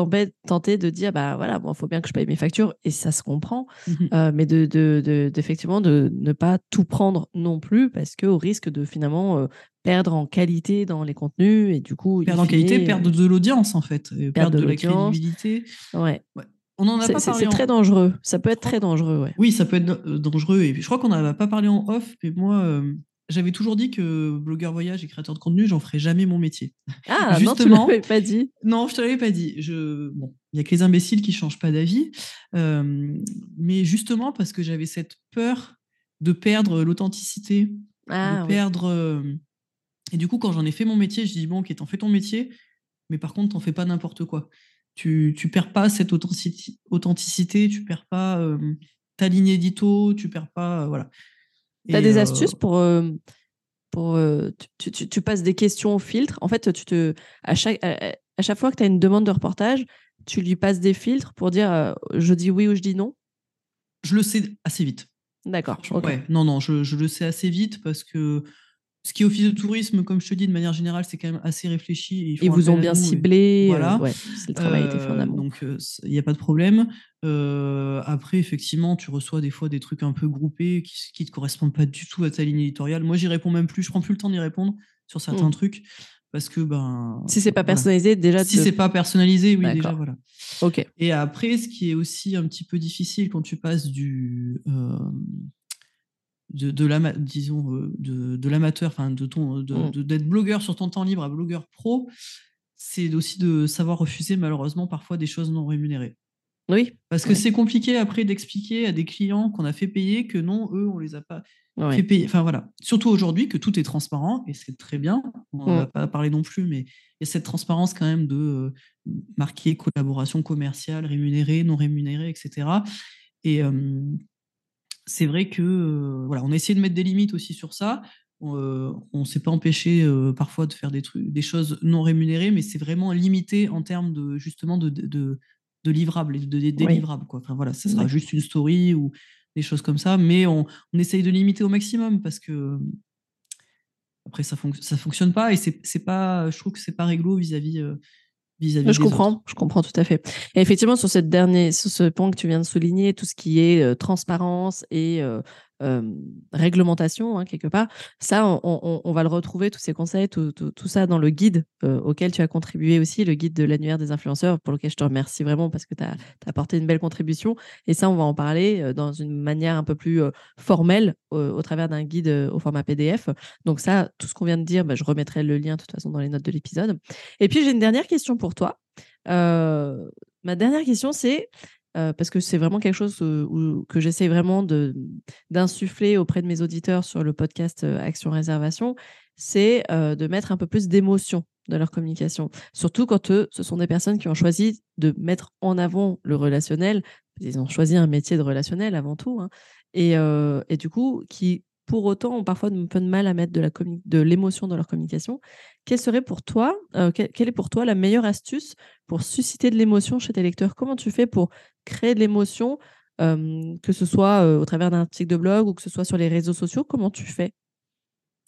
tentés de dire bah voilà bon faut bien que je paye mes factures et ça se comprend mmh euh, mais de, de, d'effectivement de, ne pas tout prendre non plus parce que au risque de finalement euh, perdre en qualité dans les contenus et du coup perdre en qualité perdre de l'audience en fait perdre, de, la crédibilité ouais. On en a pas parlé. C'est très dangereux. Ça peut être très dangereux, ouais. Oui, ça peut être euh, dangereux. Et je crois qu'on n'en a pas parlé en off, mais moi, j'avais toujours dit que blogueur voyage et créateur de contenu, j'en ferais jamais mon métier. Ah, Justement, non, tu pas dit. Non, je te l'avais pas dit. Je... Bon, il y a que les imbéciles qui changent pas d'avis. Euh, mais justement, parce que j'avais cette peur de perdre l'authenticité, de ah, perdre. Euh, et du coup, quand j'en ai fait mon métier, je dis bon, ok, t'en fais ton métier, mais par contre, t'en fais pas n'importe quoi. Tu, tu perds pas cette authenticité, authenticité tu perds pas euh, ta ligne édito, tu perds pas. voilà. Tu as des euh, astuces pour. Euh, pour euh, tu, tu, passes des questions au filtre? En fait, tu te, à, chaque, à, chaque fois que tu as une demande de reportage, tu lui passes des filtres pour dire je dis oui ou je dis non? Je le sais assez vite. D'accord. Ouais, non, non, je, je, le sais assez vite parce que ce qui est office de tourisme, comme je te dis, de manière générale, c'est quand même assez réfléchi. Ils, vous ont bien ciblé. voilà. le travail été fait en amont. Donc, il n'y a pas de problème. après, effectivement, tu reçois des fois des trucs un peu groupés qui ne te correspondent pas du tout à ta ligne éditoriale. Moi, j'y réponds même plus. Je prends plus le temps d'y répondre sur certains mmh. trucs parce que ben si c'est pas personnalisé déjà si c'est pas personnalisé oui déjà voilà ok et après ce qui est aussi un petit peu difficile quand tu passes du de, de disons euh, de, de l'amateur, enfin de ton mmh. de, d'être blogueur sur ton temps libre à blogueur pro, c'est aussi de savoir refuser malheureusement parfois des choses non rémunérées. Oui. Parce que c'est compliqué après d'expliquer à des clients qu'on a fait payer que non, eux, on les a pas fait payer. Enfin voilà. Surtout aujourd'hui que tout est transparent et c'est très bien. On ne va pas parler non plus, mais il y a cette transparence quand même de euh, marquer collaboration commerciale, rémunérée, non rémunérée, etc. Et, c'est vrai que voilà, on a essayé de mettre des limites aussi sur ça. on ne s'est pas empêché parfois de faire des trucs, des choses non rémunérées, mais c'est vraiment limité en termes de justement de, de, de livrables, de, de délivrables. Quoi. Enfin, voilà, ça sera juste une story ou des choses comme ça, mais on, on, essaye de limiter au maximum parce que après ça, ne ça fonctionne pas et c'est pas, je trouve que c'est pas réglo vis-à-vis je comprends, je comprends tout à fait. Et effectivement, sur cette dernière, sur ce point que tu viens de souligner, tout ce qui est euh, transparence et euh, réglementation, hein, quelque part. Ça, on, va le retrouver, tous ces conseils, tout, ça dans le guide euh, auquel tu as contribué aussi, le guide de l'annuaire des influenceurs, pour lequel je te remercie vraiment parce que tu as, apporté une belle contribution. Et ça, on va en parler euh, dans une manière un peu plus euh, formelle au travers d'un guide au format PDF. Donc ça, tout ce qu'on vient de dire, bah, je remettrai le lien de toute façon dans les notes de l'épisode. Et puis, j'ai une dernière question pour toi. ma dernière question, c'est parce que c'est vraiment quelque chose que j'essaie vraiment d'insuffler auprès de mes auditeurs sur le podcast Action Réservation, c'est de mettre un peu plus d'émotion dans leur communication. Surtout quand ce sont des personnes qui ont choisi de mettre en avant le relationnel. Ils ont choisi un métier de relationnel avant tout. Hein, et, et, du coup, qui pour autant ont parfois un peu de mal à mettre de l'émotion dans leur communication. Quelle serait pour toi, euh, quelle est pour toi la meilleure astuce pour susciter de l'émotion chez tes lecteurs? Comment tu fais pour créer de l'émotion, que ce soit euh, au travers d'un article de blog ou que ce soit sur les réseaux sociaux? Comment tu fais?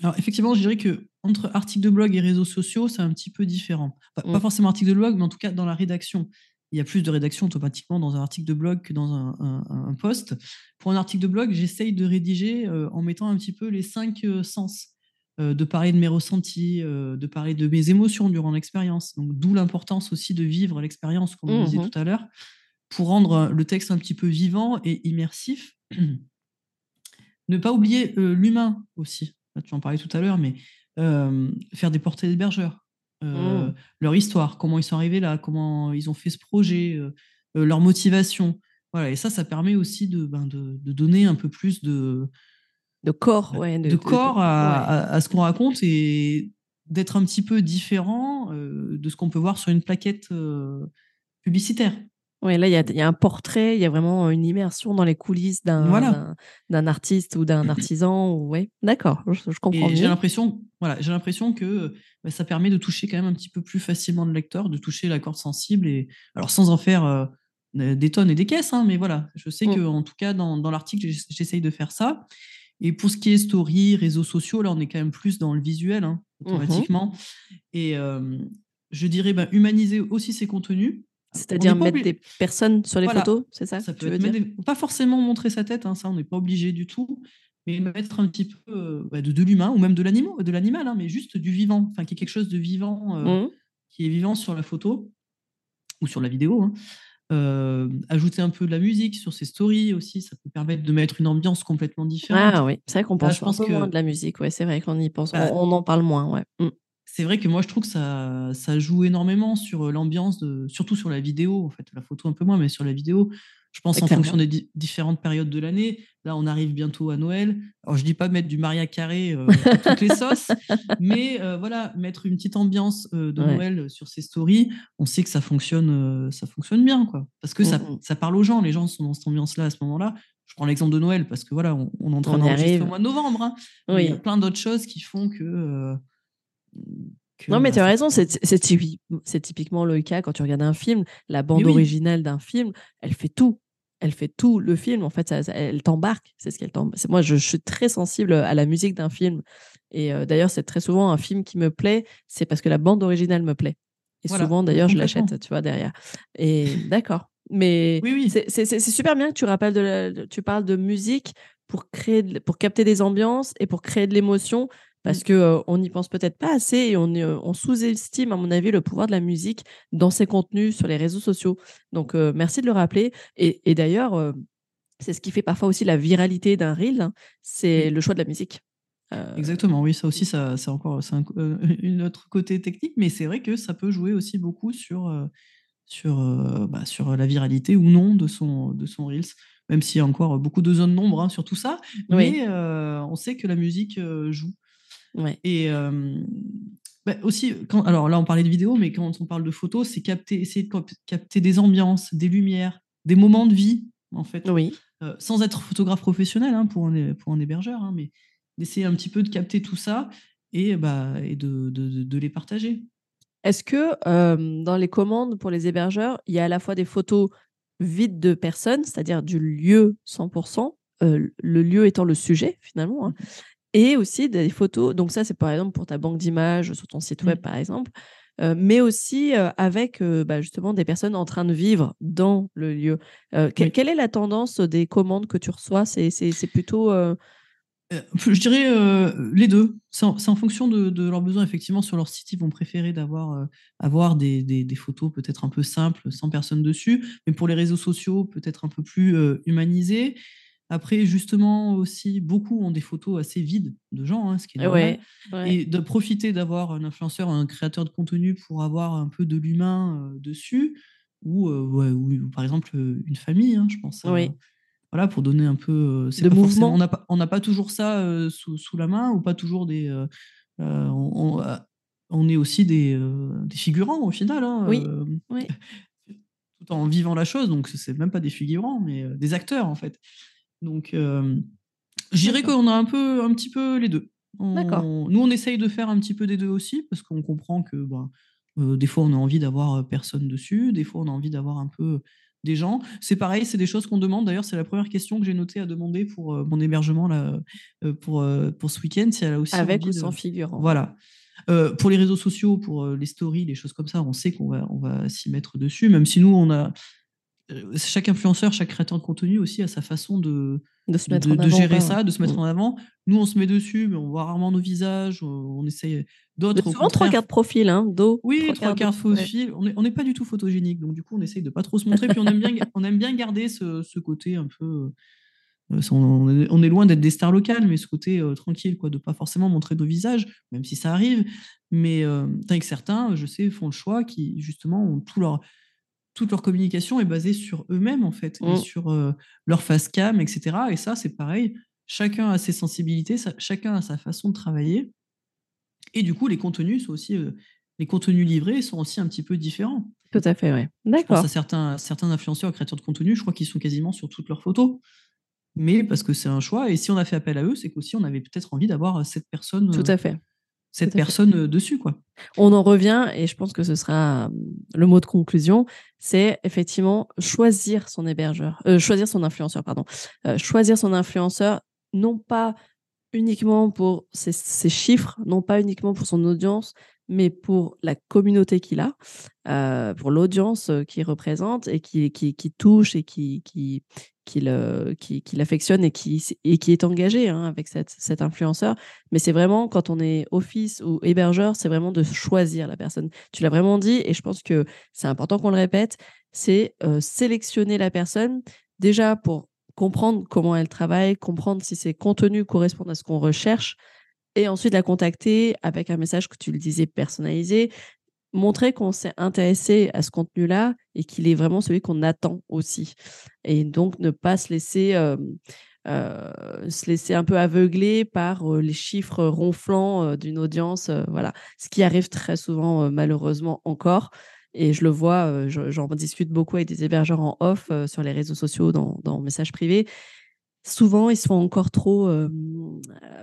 Alors effectivement, je dirais que entre article de blog et réseaux sociaux, c'est un petit peu différent. Pas mmh. forcément article de blog, mais en tout cas dans la rédaction il y a plus de rédaction automatiquement dans un article de blog que dans un, post. Pour un article de blog, j'essaye de rédiger euh, en mettant un petit peu les cinq euh, sens, euh, de parler de mes ressentis, de parler de mes émotions durant l'expérience. Donc, d'où l'importance aussi de vivre l'expérience, comme on disait mmh tout à l'heure, pour rendre le texte un petit peu vivant et immersif. ne pas oublier l'humain aussi. Tu en parlais tout à l'heure, mais faire des portraits d'hébergeurs euh, mmh. leur histoire, comment ils sont arrivés là, comment ils ont fait ce projet, euh, euh, leur motivation. Voilà, et ça, ça permet aussi de, ben, de, donner un peu plus de, de corps, ouais, de, corps à, ce qu'on raconte et d'être un petit peu différent de ce qu'on peut voir sur une plaquette publicitaire. Oui, là, il y, a un portrait, il y a vraiment une immersion dans les coulisses d'un d'un artiste ou d'un artisan. D'accord, je, comprends J'ai l'impression voilà, j'ai l'impression que bah, ça permet de toucher quand même un petit peu plus facilement le lecteur, de toucher la corde sensible, et alors sans en faire des tonnes et des caisses, hein, mais voilà, je sais mmh. que en tout cas, dans, dans l'article, j'essaye de faire ça. Et pour ce qui est story, réseaux sociaux, là, on est quand même plus dans le visuel, hein, mmh automatiquement. Et je dirais bah, humaniser aussi ses contenus. C'est-à-dire mettre des personnes sur les photos, c'est ça, ça peut Pas forcément montrer sa tête, hein, ça on n'est pas obligé du tout, mais mettre un petit peu euh, bah, de, de l'humain ou même de l'animal, de l'animal, hein, mais juste du vivant, enfin qu'il y ait quelque chose de vivant euh, mmh. qui est vivant sur la photo ou sur la vidéo. Hein. Euh, ajouter un peu de la musique sur ses stories aussi, ça peut permettre de mettre une ambiance complètement différente. Ah oui, c'est vrai qu'on pense, un peu moins de la musique, ouais, c'est vrai qu'on y pense, bah on, en parle moins, ouais. Mmh c'est vrai que moi, je trouve que ça, ça joue énormément sur l'ambiance, de, surtout sur la vidéo, en fait, la photo un peu moins, mais sur la vidéo. Je pense en fonction des différentes périodes de l'année. Là, on arrive bientôt à Noël. Alors, je dis pas mettre du Maria Carré euh, toutes les sauces, mais voilà, mettre une petite ambiance de Noël sur ses stories. On sait que ça fonctionne, ça fonctionne bien, quoi. Parce que ça, mmh ça, parle aux gens. Les gens sont dans cette ambiance-là à ce moment-là. Je prends l'exemple de Noël parce que voilà, on, on est en train d'enregistrer au mois de novembre. Hein. Il y a plein d'autres choses qui font que non, mais tu as raison, c'est typiquement le cas quand tu regardes un film. La bande originale d'un film, elle fait tout. Elle fait tout le film. En fait, elle t'embarque. C'est ce qu'elle. Moi, je, suis très sensible à la musique d'un film. Et euh, d'ailleurs, c'est très souvent un film qui me plaît, c'est parce que la bande originale me plaît. Et souvent, d'ailleurs, je l'achète, tu vois, derrière. Et d'accord. Mais oui, oui. c'est super bien que tu rappelles de tu parles de musique pour créer, pour capter des ambiances et pour créer de l'émotion parce mmh. que on n'y pense peut-être pas assez et on, on sous-estime, à mon avis, le pouvoir de la musique dans ses contenus sur les réseaux sociaux. Donc, merci de le rappeler. Et, d'ailleurs, c'est ce qui fait parfois aussi la viralité d'un reel, hein, c'est le choix de la musique. Exactement, oui, ça aussi, ça, c'est encore c'est un, une autre côté technique, mais c'est vrai que ça peut jouer aussi beaucoup sur, sur, bah, sur la viralité ou non de son, de son Reels, même s'il y a encore beaucoup de zones d'ombre hein, sur tout ça, mais on sait que la musique joue. Et bah, aussi, quand, alors là, on parlait de vidéo, mais quand on parle de photos, c'est capter, essayer de capter des ambiances, des lumières, des moments de vie, en fait. Oui. sans être photographe professionnel hein, pour, un, pour un hébergeur, hein, mais d'essayer un petit peu de capter tout ça et, bah, et de, de, de les partager. Est-ce que dans les commandes pour les hébergeurs, il y a à la fois des photos vides de personnes, c'est-à-dire du lieu 100%, le lieu étant le sujet finalement, hein, mmh et aussi des photos. Donc ça, c'est par exemple pour ta banque d'images sur ton site web, mmh. par exemple, mais aussi avec bah, justement des personnes en train de vivre dans le lieu. Quelle est la tendance des commandes que tu reçois? C'est plutôt je dirais les deux. C'est en, fonction de, leurs besoins. Effectivement, sur leur site, ils vont préférer d'avoir avoir des, des, photos peut-être un peu simples, sans personne dessus. Mais pour les réseaux sociaux, peut-être un peu plus humanisées. Après, justement, aussi, beaucoup ont des photos assez vides de gens, hein, ce qui est normal. Et de profiter d'avoir un influenceur, un créateur de contenu pour avoir un peu de l'humain dessus. Ou, ou, par exemple, une famille, hein, je pense. oui voilà, pour donner un peu. de mouvement. On n'a pas, on pas toujours ça sous, sous, la main ou pas toujours des. On, on, est aussi des, des, figurants au final. Hein, oui. Tout en vivant la chose, donc c'est même pas des figurants, mais des acteurs en fait. Donc, je dirais qu'on a un peu, un petit peu les deux. D'accord. Nous, on essaye de faire un petit peu des deux aussi parce qu'on comprend que bah, des fois, on a envie d'avoir personne dessus, des fois, on a envie d'avoir un peu des gens. C'est pareil, c'est des choses qu'on demande. D'ailleurs, c'est la première question que j'ai notée à demander pour mon hébergement là, pour, pour ce week-end. Si elle a aussi Avec ou sans figurant. Voilà. pour les réseaux sociaux, pour les stories, les choses comme ça, on sait qu'on va, on va s'y mettre dessus, même si nous, on a. Chaque influenceur, chaque créateur de contenu aussi a sa façon de, de, se mettre de, gérer ça, de se mettre mm. en avant. Nous, on se met dessus, mais on voit rarement nos visages. On, essaye d'autres. Souvent trois quarts de profil, hein, dos. Oui, trois quarts de profil. On n'est pas du tout photogénique, donc du coup, on essaye de pas trop se montrer. puis on aime bien, on aime bien garder ce, côté un peu. Euh, on est, loin d'être des stars locales, mais ce côté euh, tranquille, quoi, de pas forcément montrer nos visages, même si ça arrive. Mais euh, tant que certains, je sais, font le choix qui justement ont tout leur toute leur communication est basée sur eux-mêmes, en fait, et mmh. sur leur face cam, etc. Et ça, c'est pareil. Chacun a ses sensibilités, chacun a sa façon de travailler. Et du coup, les contenus sont aussi. les contenus livrés sont aussi un petit peu différents. Tout à fait, oui. D'accord. à certains, certains influenceurs, créateurs de contenu, je crois qu'ils sont quasiment sur toutes leurs photos. Mais parce que c'est un choix. Et si on a fait appel à eux, c'est qu'aussi on avait peut-être envie d'avoir cette personne. Tout à fait cette personne dessus. quoi. On en revient, et je pense que ce sera le mot de conclusion, c'est effectivement choisir son hébergeur, euh, choisir son influenceur, pardon. Euh, choisir son influenceur, non pas uniquement pour ses, chiffres, non pas uniquement pour son audience, mais pour la communauté qu'il a, euh, pour l'audience qu'il représente et qui, qui, touche et qui, qui, qui, qui, l'affectionne et qui, et qui est engagé hein, avec cette, cet influenceur. Mais c'est vraiment, quand on est office ou hébergeur, c'est vraiment de choisir la personne. Tu l'as vraiment dit, et je pense que c'est important qu'on le répète, c'est euh, sélectionner la personne déjà pour comprendre comment elle travaille, comprendre si ses contenus correspondent à ce qu'on recherche, et ensuite la contacter avec un message que tu le disais personnalisé, montrer qu'on s'est intéressé à ce contenu-là et qu'il est vraiment celui qu'on attend aussi. Et donc ne pas se laisser, euh, se laisser un peu aveugler par les chiffres ronflants d'une audience. voilà, ce qui arrive très souvent malheureusement encore. Et je le vois, j'en discute beaucoup avec des hébergeurs en off sur les réseaux sociaux, dans, dans messages privés souvent ils sont encore trop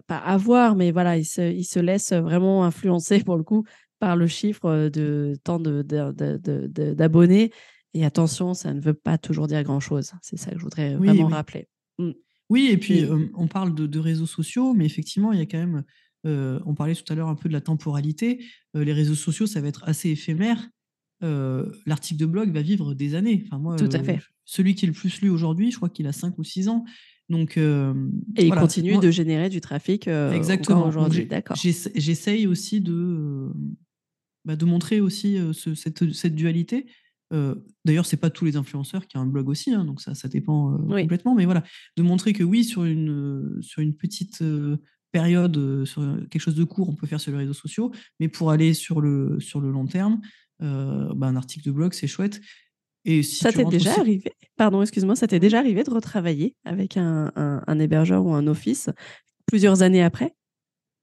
pas avoir mais voilà ils se, ils se laissent vraiment influencer pour le coup par le chiffre de tant d'abonnés. Et attention, ça ne veut pas toujours dire grand-chose. C'est ça que je voudrais vraiment rappeler. Mmh. Oui, et puis on parle de, réseaux sociaux, mais effectivement, il y a quand même, on parlait tout à l'heure un peu de la temporalité. les réseaux sociaux, ça va être assez éphémère. L'article de blog va vivre des années. Enfin, moi, tout à fait. celui qui est le plus lu aujourd'hui, je crois qu'il a 5 ou 6 ans. Donc, et il continue de générer du trafic exactement aujourd'hui. D'accord. J'essaye aussi de, bah, de montrer aussi cette, cette, dualité. D'ailleurs, c'est pas tous les influenceurs qui ont un blog aussi, hein, donc ça, ça dépend complètement. Mais voilà, de montrer que oui, sur une, sur une petite période, sur quelque chose de court, on peut faire sur les réseaux sociaux, mais pour aller sur le, sur le long terme, bah, un article de blog, c'est chouette. Et si ça t'est déjà arrivé? Pardon, excuse-moi, ça t'est déjà arrivé de retravailler avec un, un, hébergeur ou un office plusieurs années après?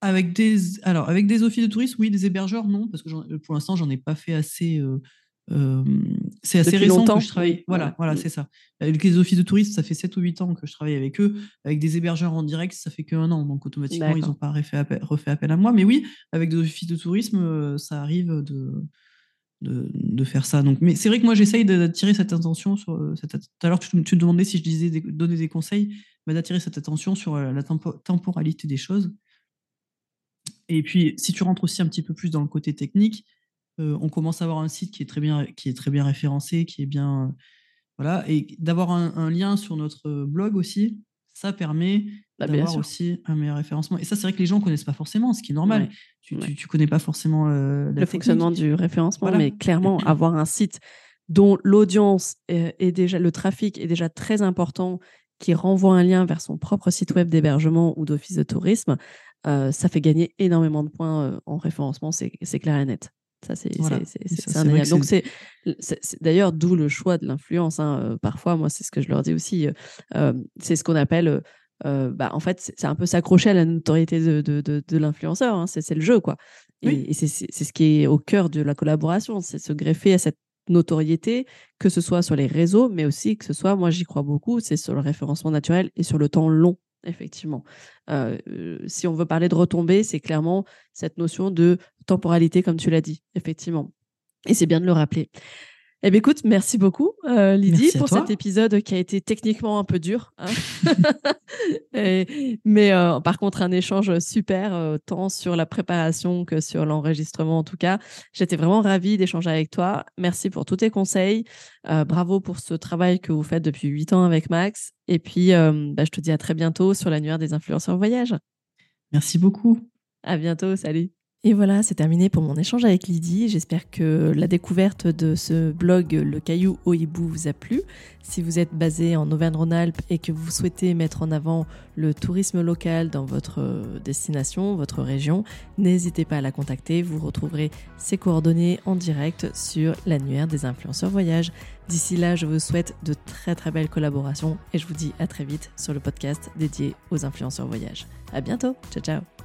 Avec des, alors, avec des offices de tourisme, oui, des hébergeurs, non, parce que pour l'instant, j'en ai pas fait assez c'est assez récent que je travaille. Voilà, voilà, c'est ça. Avec les offices de tourisme, ça fait 7 ou 8 ans que je travaille avec eux. Avec des hébergeurs en direct, ça fait qu'un an. Donc automatiquement, ils n'ont pas refait appel, refait appel, à moi. Mais oui, avec des offices de tourisme, ça arrive de, de, faire ça. Donc, mais c'est vrai que moi, j'essaye d'attirer cette attention sur cette. Tout à l'heure, tu, tu, demandais si je disais donner des conseils, bah, d'attirer cette attention sur la temporalité des choses. Et puis, si tu rentres aussi un petit peu plus dans le côté technique, on commence à avoir un site qui est très bien, qui est très bien référencé, qui est bien. voilà, et d'avoir un, lien sur notre blog aussi, ça permet bah, d'avoir aussi un meilleur référencement. Et ça, c'est vrai que les gens ne connaissent pas forcément, ce qui est normal. tu ne connais pas forcément le fonctionnement du référencement, mais clairement, avoir un site dont l'audience est déjà, le trafic est déjà très important, qui renvoie un lien vers son propre site web d'hébergement ou d'office de tourisme, ça fait gagner énormément de points en référencement, c'est clair et net. Ça, c'est indéniable. Donc, c'est d'ailleurs d'où le choix de l'influence. Hein. Parfois, moi, c'est ce que je leur dis aussi. c'est ce qu'on appelle. bah, en fait, c'est un peu s'accrocher à la notoriété de, de, de, l'influenceur. Hein. C'est le jeu, quoi. Et, c'est ce qui est au cœur de la collaboration. C'est se greffer à cette notoriété, que ce soit sur les réseaux, mais aussi que ce soit, moi, j'y crois beaucoup, c'est sur le référencement naturel et sur le temps long effectivement. si on veut parler de retombées, c'est clairement cette notion de temporalité, comme tu l'as dit, effectivement. Et c'est bien de le rappeler. Eh bien, écoute, merci beaucoup, euh, Lydie, pour cet épisode qui a été techniquement un peu dur. Hein. mais euh, par contre, un échange super, euh, tant sur la préparation que sur l'enregistrement, en tout cas. J'étais vraiment ravie d'échanger avec toi. Merci pour tous tes conseils. bravo pour ce travail que vous faites depuis huit ans avec Max. Et puis, bah, je te dis à très bientôt sur l'annuaire des influenceurs voyage. Merci beaucoup. À bientôt. Salut. Et voilà, c'est terminé pour mon échange avec Lydie. J'espère que la découverte de ce blog Le Caillou au Hibou vous a plu. Si vous êtes basé en Auvergne-Rhône-Alpes et que vous souhaitez mettre en avant le tourisme local dans votre destination, votre région, n'hésitez pas à la contacter. Vous retrouverez ses coordonnées en direct sur l'annuaire des influenceurs voyage. D'ici là, je vous souhaite de très très belles collaborations et je vous dis à très vite sur le podcast dédié aux influenceurs voyage. À bientôt. Ciao ciao.